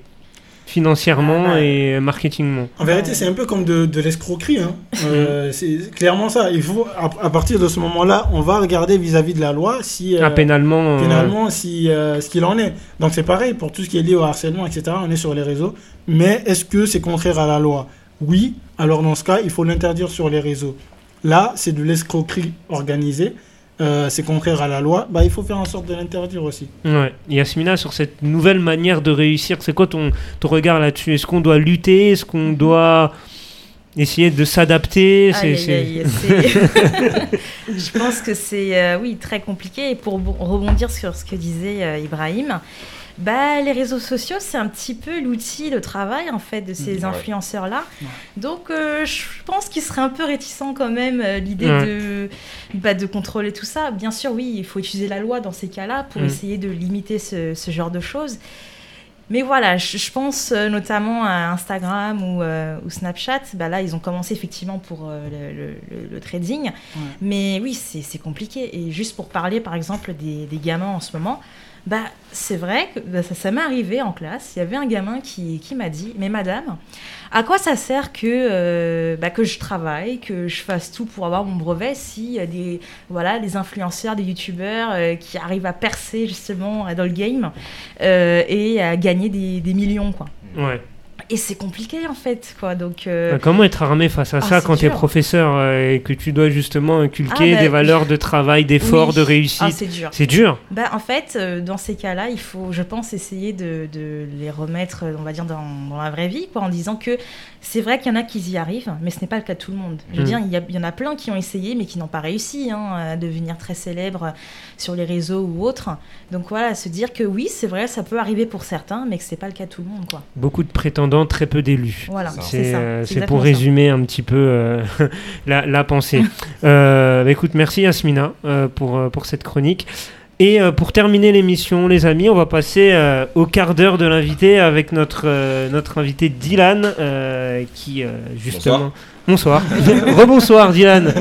financièrement ah, et marketingement? En vérité, c'est un peu comme de, de l'escroquerie. Hein. Euh, c'est clairement ça. Il faut, à, partir de ce moment-là, on va regarder vis-à-vis de la loi si. Euh, ah, pénalement. Euh, pénalement, si, ce qu'il en est. Donc c'est pareil pour tout ce qui est lié au harcèlement, etc. On est sur les réseaux. Mais est-ce que c'est contraire à la loi? Oui. Alors dans ce cas, il faut l'interdire sur les réseaux. Là, c'est de l'escroquerie organisée. Euh, c'est contraire à la loi, bah, il faut faire en sorte de l'interdire aussi. Ouais. Yasmina, sur cette nouvelle manière de réussir, c'est quoi ton, ton regard là-dessus? Est-ce qu'on doit lutter? Est-ce qu'on doit essayer de s'adapter? Je pense que c'est euh, oui, très compliqué. Et pour rebondir sur ce que disait euh, Ibrahim, bah, les réseaux sociaux, c'est un petit peu l'outil de travail en fait de ces influenceurs-là. Donc, euh, je pense qu'ils seraient un peu réticents quand même euh, l'idée de, bah, de contrôler tout ça. Bien sûr, oui, il faut utiliser la loi dans ces cas-là pour mm. essayer de limiter ce, ce, genre de choses. Mais voilà, je, pense euh, notamment à Instagram ou, ou, Snapchat. Bah là, ils ont commencé effectivement pour le, le, trading. Mais oui, c'est compliqué. Et juste pour parler, par exemple, des, des gamins en ce moment, bah, c'est vrai que bah, ça, m'est arrivé en classe. Il y avait un gamin qui, qui m'a dit Mais madame, à quoi ça sert que, euh, bah, que je travaille, que je fasse tout pour avoir mon brevet si y a des, voilà, des influenceurs, des youtubeurs euh, qui arrivent à percer justement dans le game euh, et à gagner des, des millions quoi. Ouais. Et c'est compliqué en fait, quoi. Donc, euh, bah, Comment être armé face à ah, ça quand tu es professeur euh, et que tu dois justement inculquer ah, bah, des valeurs de travail, d'effort, de réussite ah, C'est dur. C'est dur. Bah, en fait, euh, dans ces cas-là, il faut, je pense, essayer de, de, les remettre, on va dire, dans, dans, la vraie vie, quoi, en disant que c'est vrai qu'il y en a qui y arrivent, mais ce n'est pas le cas de tout le monde. Je veux mm. dire, il y, y, en a plein qui ont essayé, mais qui n'ont pas réussi hein, à devenir très célèbres sur les réseaux ou autres. Donc voilà, se dire que oui, c'est vrai, ça peut arriver pour certains, mais que c'est pas le cas de tout le monde, quoi. Beaucoup de prétendants, très peu d'élus. Voilà, c'est euh, pour résumer un petit peu euh, la, la, pensée. euh, bah, écoute, merci Yasmina euh, pour, pour cette chronique. Et pour terminer l'émission, les amis, on va passer au quart d'heure de l'invité avec notre, notre invité Dylan, qui justement... Bonsoir. Rebonsoir Dylan.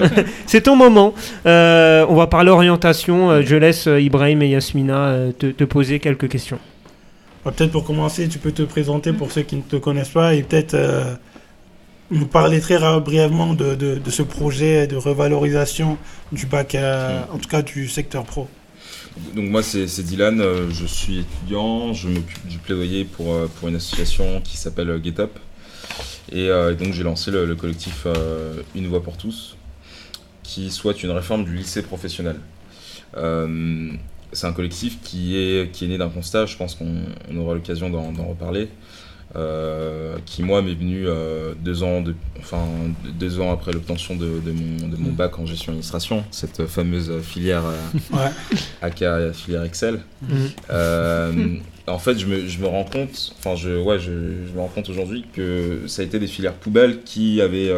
C'est ton moment. on va parler orientation. je laisse Ibrahim et Yasmina te, te poser quelques questions. Bah, peut-être pour commencer, tu peux te présenter pour ceux qui ne te connaissent pas et peut-être euh, nous parler très brièvement de, de, ce projet de revalorisation du bac, euh, en tout cas du secteur pro. Donc moi c'est Dylan, euh, je suis étudiant, je m'occupe du plaidoyer pour, pour une association qui s'appelle Get Up. Et, donc j'ai lancé le, le collectif Une voix pour tous, qui souhaite une réforme du lycée professionnel c'est un collectif qui est, qui est né d'un constat, je pense qu'on aura l'occasion d'en reparler, euh, qui moi m'est venu euh, deux, ans de, enfin, deux ans après l'obtention de, de, mon, de, mon, bac en gestion administration, cette fameuse filière euh, aka filière Excel. Mhm. en fait, je me, je me, rends compte, enfin, je, ouais, je, je me rends compte aujourd'hui que ça a été des filières poubelles qui avaient,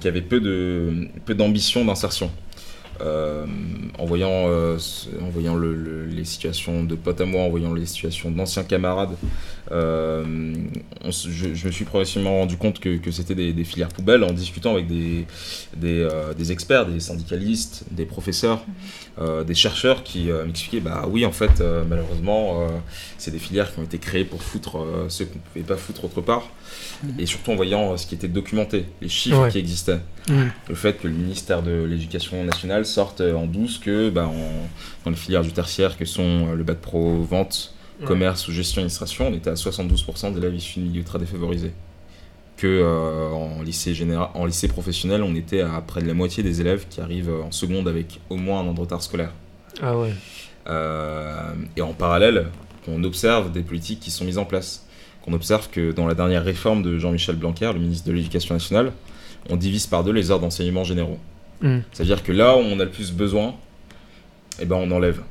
qui avaient peu d'ambition peu d'insertion. Euh, en voyant, euh, en voyant les situations de potes à moi, en voyant les situations d'anciens camarades, euh, je, me suis progressivement rendu compte que, c'était des, filières poubelles en discutant avec des, des, experts, des syndicalistes, des professeurs, des chercheurs qui m'expliquaient bah oui, en fait, malheureusement, c'est des filières qui ont été créées pour foutre ce qu'on ne pouvait pas foutre autre part. Mhm. Et surtout en voyant ce qui était documenté, les chiffres qui existaient. Mhm. Le fait que le ministère de l'Éducation nationale sorte en douce que bah, dans les filières du tertiaire que sont euh, le bac pro vente, commerce ou gestion administration, on était à 72% d'élèves issus de milieux très défavorisés. Que euh, en, lycée général, en lycée professionnel, on était à près de la moitié des élèves qui arrivent en seconde avec au moins un an de retard scolaire. Ah ouais. Euh, et en parallèle, on observe des politiques qui sont mises en place. Qu'on observe que dans la dernière réforme de Jean-Michel Blanquer, le ministre de l'Éducation nationale, on divise par deux les heures d'enseignement généraux. Mm. C'est-à-dire que là où on a le plus besoin, eh ben on enlève.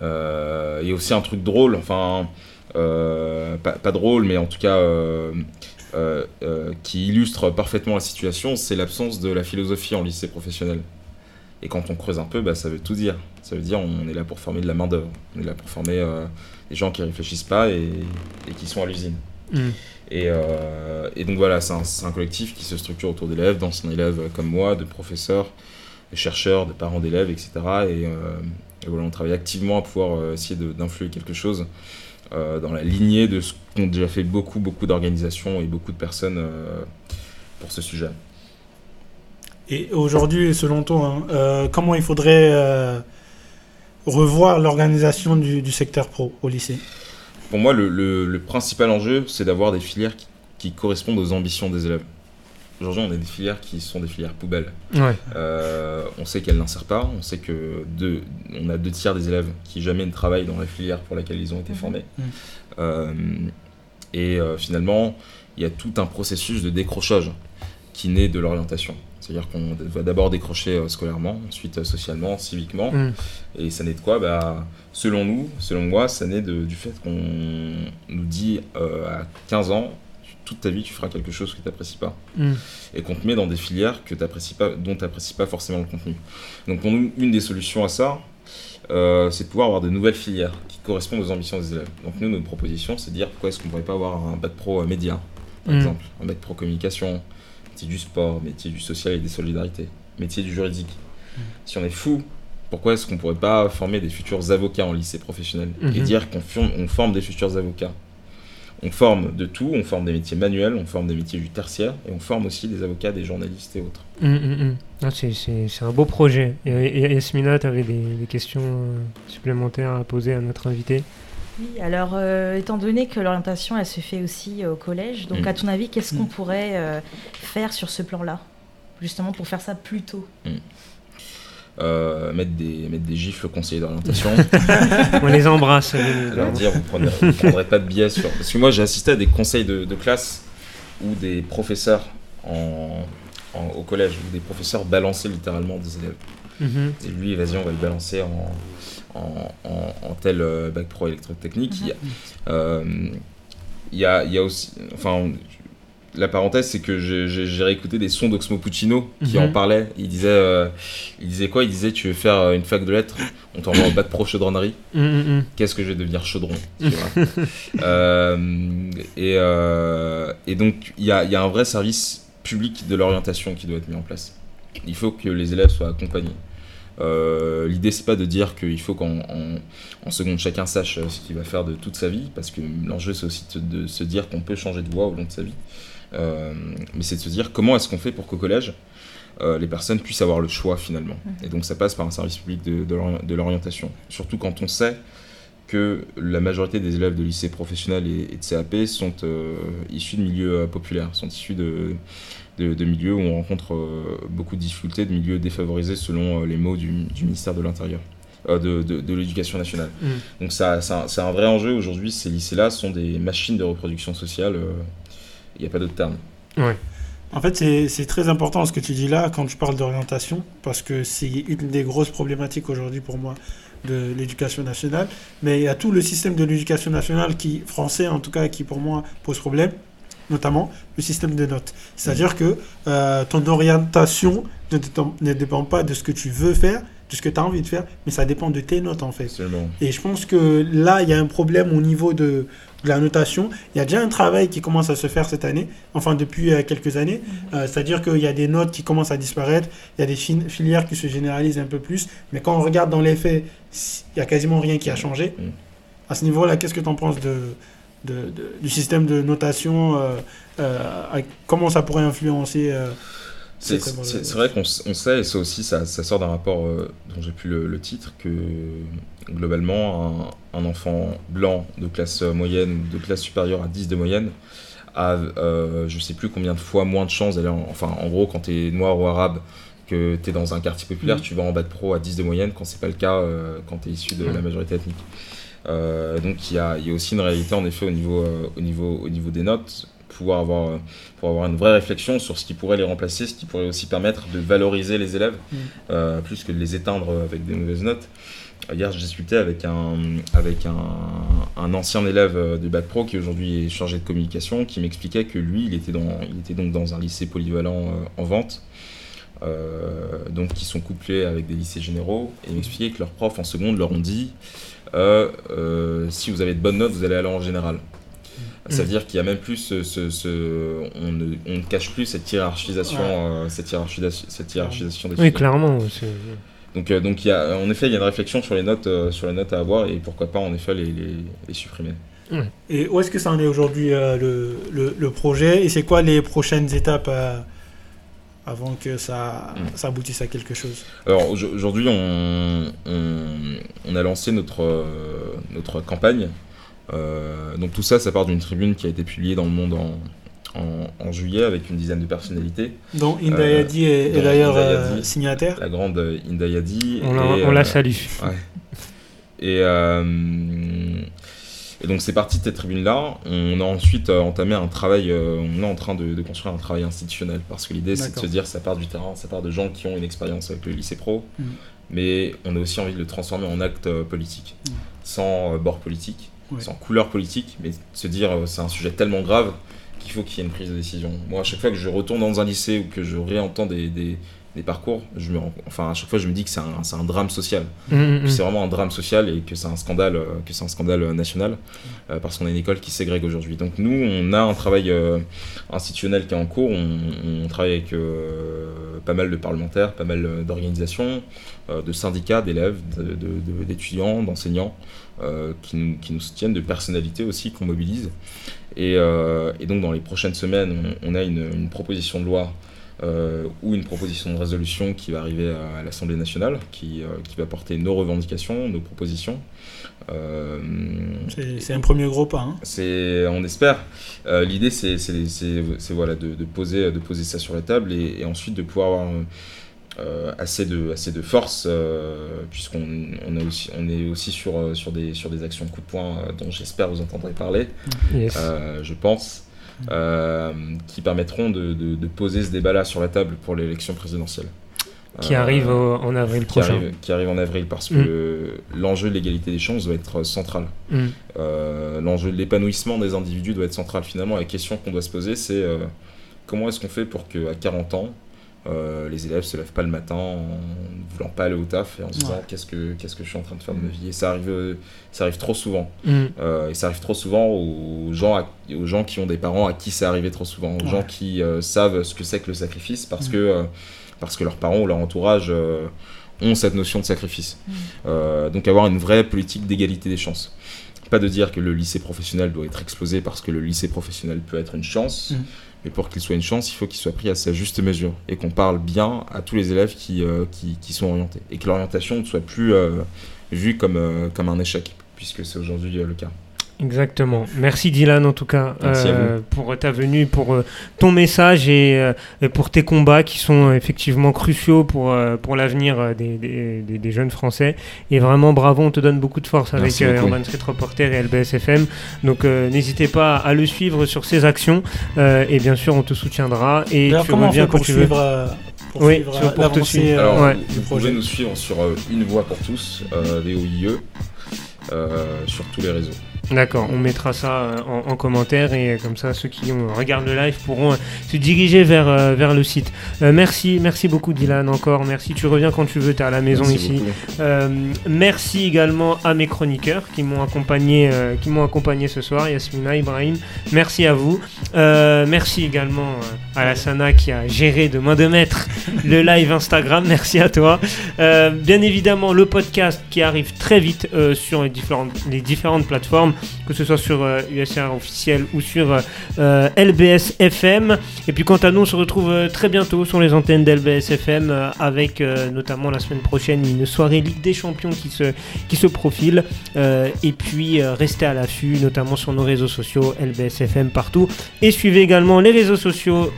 Euh, il y a aussi un truc drôle, enfin, euh, pas, drôle, mais en tout cas euh, qui illustre parfaitement la situation, c'est l'absence de la philosophie en lycée professionnel. Et quand on creuse un peu, bah, ça veut tout dire. Ça veut dire on est là pour former de la main-d'œuvre. On est là pour former des gens qui réfléchissent pas et, qui sont à l'usine. Mm. Euh, et, donc voilà, c'est un, collectif qui se structure autour d'élèves, d'anciens élèves comme moi, de professeurs, de chercheurs, de parents d'élèves, etc. Euh, et, voilà, on travaille activement à pouvoir euh, essayer d'influer quelque chose dans la lignée de ce qu'ont déjà fait beaucoup, beaucoup d'organisations et beaucoup de personnes pour ce sujet. Et aujourd'hui, selon toi, hein, comment il faudrait revoir l'organisation du secteur pro au lycée? Pour moi, le, principal enjeu, c'est d'avoir des filières qui, correspondent aux ambitions des élèves. Aujourd'hui, on a des filières qui sont des filières poubelles. Euh, on sait qu'elles n'insèrent pas. On sait que deux, on a deux tiers des élèves qui jamais ne travaillent dans la filière pour laquelle ils ont été mhm. formés. Mhm. Euh, et euh, finalement, il y a tout un processus de décrochage qui naît de l'orientation. C'est-à-dire qu'on va d'abord décrocher euh, scolairement, ensuite euh, socialement, civiquement. Mm. Et ça naît de quoi? Bah, Selon nous, selon moi, ça naît du fait qu'on nous dit euh, à 15 ans, toute ta vie, tu feras quelque chose que tu n'apprécies pas. Mm. Et qu'on te met dans des filières que pas, dont tu n'apprécies pas forcément le contenu. Donc pour nous, une des solutions à ça, c'est de pouvoir avoir de nouvelles filières qui correspondent aux ambitions des élèves. Donc nous, notre proposition, c'est de dire pourquoi est-ce qu'on ne pourrait pas avoir un bac pro média, par mm. exemple, un bac pro communication, métier du sport, métier du social et des solidarités, métier du juridique. Mm. Si on est fou, pourquoi est-ce qu'on ne pourrait pas former des futurs avocats en lycée professionnel et mm-hmm. dire qu'on on forme des futurs avocats? On forme de tout, on forme des métiers manuels, on forme des métiers du tertiaire et on forme aussi des avocats, des journalistes et autres. Mm, mm, ah, c'est un beau projet. Et, Yasmina, tu avais des, des questions euh, supplémentaires à poser à notre invité? Oui, alors euh, étant donné que l'orientation elle se fait aussi au collège, donc mm. à ton avis, qu'est-ce qu'on mm. pourrait euh, faire sur ce plan-là, justement pour faire ça plus tôt? Mm. euh, mettre, des, mettre des gifles conseillers d'orientation. On les embrasse. Leur dire, vous ne prendrez pas de biais sur. Parce que moi, j'ai assisté à des conseils de, classe où des professeurs en, au collège, où des professeurs balançaient littéralement des élèves. Mm-hmm. Et lui, vas-y, on va le balancer en, en, tel euh, bac pro électrotechnique. Il, y a, euh, il, y a, il y a aussi. Enfin, la parenthèse, c'est que j'ai réécouté des sons d'Oxmo Puccino qui en mhm. parlaient. Il disait, euh, il disait quoi? Il disait Tu veux faire une fac de lettres? On t'envoie en bac pro chaudronnerie. Qu'est-ce que je vais devenir chaudron et, et, donc, il y a, y a un vrai service public de l'orientation qui doit être mis en place. Il faut que les élèves soient accompagnés. Euh, l'idée, c'est pas de dire qu'il faut qu'en en, seconde chacun sache euh, ce qu'il va faire de toute sa vie, parce que l'enjeu, c'est aussi de, se dire qu'on peut changer de voie au long de sa vie. Euh, mais c'est de se dire comment est-ce qu'on fait pour qu'au collège, les personnes puissent avoir le choix finalement. Mhm. Et donc, ça passe par un service public de, de l'orientation. Surtout quand on sait que la majorité des élèves de lycée professionnel et, de CAP sont issus de milieux populaires, sont issus de de, milieux où on rencontre euh, beaucoup de difficultés, de milieux défavorisés selon euh, les mots du, ministère de l'Intérieur. Euh, de, de, l'éducation nationale. Mm. Donc ça, c'est un, vrai enjeu aujourd'hui. Ces lycées-là sont des machines de reproduction sociale. Il n'y a pas d'autre terme. Ouais. En fait, c'est très important ce que tu dis là quand tu parles d'orientation, parce que c'est une des grosses problématiques aujourd'hui pour moi de l'éducation nationale. Mais il y a tout le système de l'éducation nationale qui, français en tout cas, qui pour moi pose problème. Notamment le système de notes. C'est-à-dire que euh, ton orientation ne, ne, dépend pas de ce que tu veux faire, de ce que tu as envie de faire, mais ça dépend de tes notes en fait. Et je pense que là, il y a un problème au niveau de, la notation. Il y a déjà un travail qui commence à se faire cette année, enfin depuis euh, quelques années. Mhm. Euh, c'est-à-dire qu'il y a des notes qui commencent à disparaître, il y a des filières qui se généralisent un peu plus, mais quand on regarde dans les faits, il n'y a quasiment rien qui a changé. Mhm. À ce niveau-là, qu'est-ce que tu en penses de, du système de notation euh, Comment ça pourrait influencer c'est vrai qu'on sait, et ça aussi, ça, sort d'un rapport dont j'ai plus le, titre, que globalement, un, enfant blanc de classe moyenne, de classe supérieure à 10 de moyenne, a euh, je sais plus combien de fois moins de chances d'aller en, enfin en gros quand tu es noir ou arabe que tu es dans un quartier populaire, mm. tu vas en bas de pro à 10 de moyenne quand c'est pas le cas euh, quand tu es issu de la mm. majorité ethnique. Euh, donc il y a, y a, aussi une réalité en effet au niveau, au niveau, au niveau des notes, pouvoir avoir, pour avoir une vraie réflexion sur ce qui pourrait les remplacer, ce qui pourrait aussi permettre de valoriser les élèves, mm. plus que de les éteindre avec des mauvaises notes. Hier, j'ai discuté avec un, avec un, un, ancien élève euh, du bac pro qui aujourd'hui est chargé de communication, qui m'expliquait que lui, il était, dans, il était donc dans un lycée polyvalent euh, en vente, euh, donc qui sont couplés avec des lycées généraux, et il m'expliquait que leurs profs en seconde leur ont dit si vous avez de bonnes notes, vous allez aller en général. Ça veut dire qu'il y a même plus ce, ce, on, ne, on, ne, cache plus cette hiérarchisation, cette hiérarchisation, cette hiérarchisation des Oui, clairement. Donc, euh, donc y a, en effet, il y a une réflexion sur les notes, euh, sur les notes à avoir et pourquoi pas en effet les, les, les supprimer. Et où est-ce que ça en est aujourd'hui euh, le, le, le, projet et c'est quoi les prochaines étapes avant que ça, mm. ça, aboutisse à quelque chose Alors aujourd'hui, on, on, on, a lancé notre, notre campagne. donc tout ça, ça part d'une tribune qui a été publiée dans le monde en, en, juillet avec une dizaine de personnalités. Dont Indayadi est, est d'ailleurs euh, signataire. La grande Indayadi. On, la, on la euh, salue. Et, euh, et, donc c'est parti de cette tribune-là. On a ensuite entamé un travail, on est en train de, construire un travail institutionnel parce que l'idée c'est de se dire ça part du terrain, ça part de gens qui ont une expérience avec le lycée pro, mm. mais on a aussi envie de le transformer en acte politique, mm. sans bord politique, sans couleur politique, mais se dire c'est un sujet tellement grave qu'il faut qu'il y ait une prise de décision. Moi, à chaque fois que je retourne dans un lycée ou que je réentends des, des, des parcours, je me enfin, à chaque fois, je me dis que c'est un, un, drame social. Mmh, mmh, mmh. C'est vraiment un drame social et que c'est un scandale, euh, que c'est un scandale euh, national euh, parce qu'on a une école qui ségrègue aujourd'hui. Donc nous, on a un travail institutionnel qui est en cours. On, travaille avec pas mal de parlementaires, pas mal d'organisations, de syndicats, d'élèves, d'étudiants, d'enseignants. qui, nous, qui, nous, soutiennent, de personnalités aussi qu'on mobilise. Et, et, donc dans les prochaines semaines, on, a une, une, proposition de loi euh, ou une proposition de résolution qui va arriver à, l'Assemblée nationale, qui, euh, qui, va porter nos revendications, nos propositions. Euh, c'est un premier gros pas. Hein. C'est, on espère. Euh, l'idée, c'est voilà, de, de, poser, de poser ça sur la table et, et ensuite de pouvoir avoir euh, assez, de, assez de force, euh, puisqu'on on aussi, on est aussi sur, sur, des, sur des actions coup de poing dont j'espère vous entendrez parler, je pense, qui permettront de, de, poser ce débat-là sur la table pour l'élection présidentielle. Qui arrive en avril qui prochain. Arrive, qui arrive en avril parce que mm. l'enjeu de l'égalité des chances doit être central. Mm. l'enjeu de l'épanouissement des individus doit être central. Finalement, la question qu'on doit se poser, c'est comment est-ce qu'on fait pour qu'à 40 ans, euh, les élèves se lèvent pas le matin en ne voulant pas aller au taf et en se disant qu'est-ce que qu'est-ce que je suis en train de faire de ma vie? Et ça arrive ça arrive trop souvent. Mm. euh, et ça arrive trop souvent aux gens aux gens qui ont des parents à qui c'est arrivé trop souvent. Aux gens qui euh, savent ce que c'est que le sacrifice parce mm. que parce que leurs parents ou leur entourage ont cette notion de sacrifice. Mm. donc avoir une vraie politique d'égalité des chances. Pas de dire que le lycée professionnel doit être explosé parce que le lycée professionnel peut être une chance mais pour qu'il soit une chance, il faut qu'il soit pris à sa juste mesure et qu'on parle bien à tous les élèves qui, euh, sont orientés et que l'orientation ne soit plus euh, vue euh, comme un échec, puisque c'est aujourd'hui le cas. Exactement. Merci Dylan en tout cas euh, pour ta venue, pour euh, ton message et, et, pour tes combats qui sont effectivement cruciaux pour, pour l'avenir des, des, des, jeunes Français. Et vraiment bravo, on te donne beaucoup de force avec Urban Street Reporter et LBSFM. Donc n'hésitez pas à le suivre sur ses actions et bien sûr on te soutiendra. Et tu reviens quand tu veux. Pour oui, suivre, pour te suivre. Alors, ouais. Vous pouvez nous suivre sur Une Voix pour tous, VOIE, sur tous les réseaux. D'accord, on mettra ça euh, en, commentaire et comme ça ceux qui regardent le live pourront se diriger vers, vers le site. merci, merci beaucoup Dylan encore, merci, tu reviens quand tu veux, tu es à la maison ici. merci également à mes chroniqueurs qui m'ont accompagné, qui m'ont accompagné ce soir, Yasmina, Ibrahim, merci à vous. merci également à la Sana qui a géré de main de maître le live Instagram, merci à toi. bien évidemment le podcast qui arrive très vite sur les différentes, les différentes plateformes, que ce soit sur USR euh, officiel ou sur euh, euh, LBS FM. Et puis quant à nous, on se retrouve très bientôt sur les antennes d'LBS FM avec notamment la semaine prochaine une soirée Ligue des Champions qui se, qui se profile. et puis restez à l'affût, notamment sur nos réseaux sociaux, LBS FM partout. Et suivez également les réseaux sociaux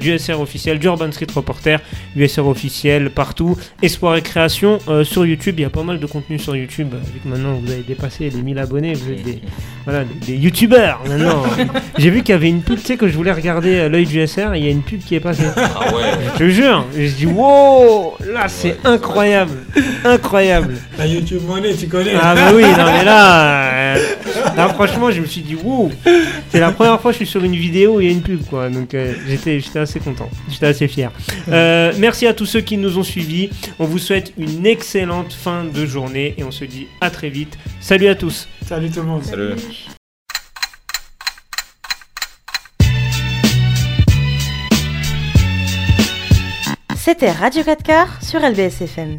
du USR officiel, du Urban Street Reporter, USR officiel partout. Espoir et création sur YouTube, il y a pas mal de contenu sur YouTube, vu que maintenant vous avez dépassé les 1000 abonnés, vous êtes des, voilà, des, youtubeurs maintenant. J'ai vu qu'il y avait une pub, tu sais, que je voulais regarder euh, l'œil du SR, il y a une pub qui est passée. Ah ouais Je te jure, je dis wow, là c'est incroyable, incroyable. La YouTube monnaie, tu connais. Ah bah oui, non mais là, euh, là franchement, je me suis dit wow, c'est la première fois que je suis sur une vidéo où il y a une pub quoi, donc euh, j'étais, j'étais assez content, j'étais assez fier. merci à tous ceux qui nous ont suivis, on vous souhaite une excellente fin de journée et on se dit à très vite. Salut à tous. Salut tout le monde. Salut. C'était Radio 4 Quarts sur LBS FM.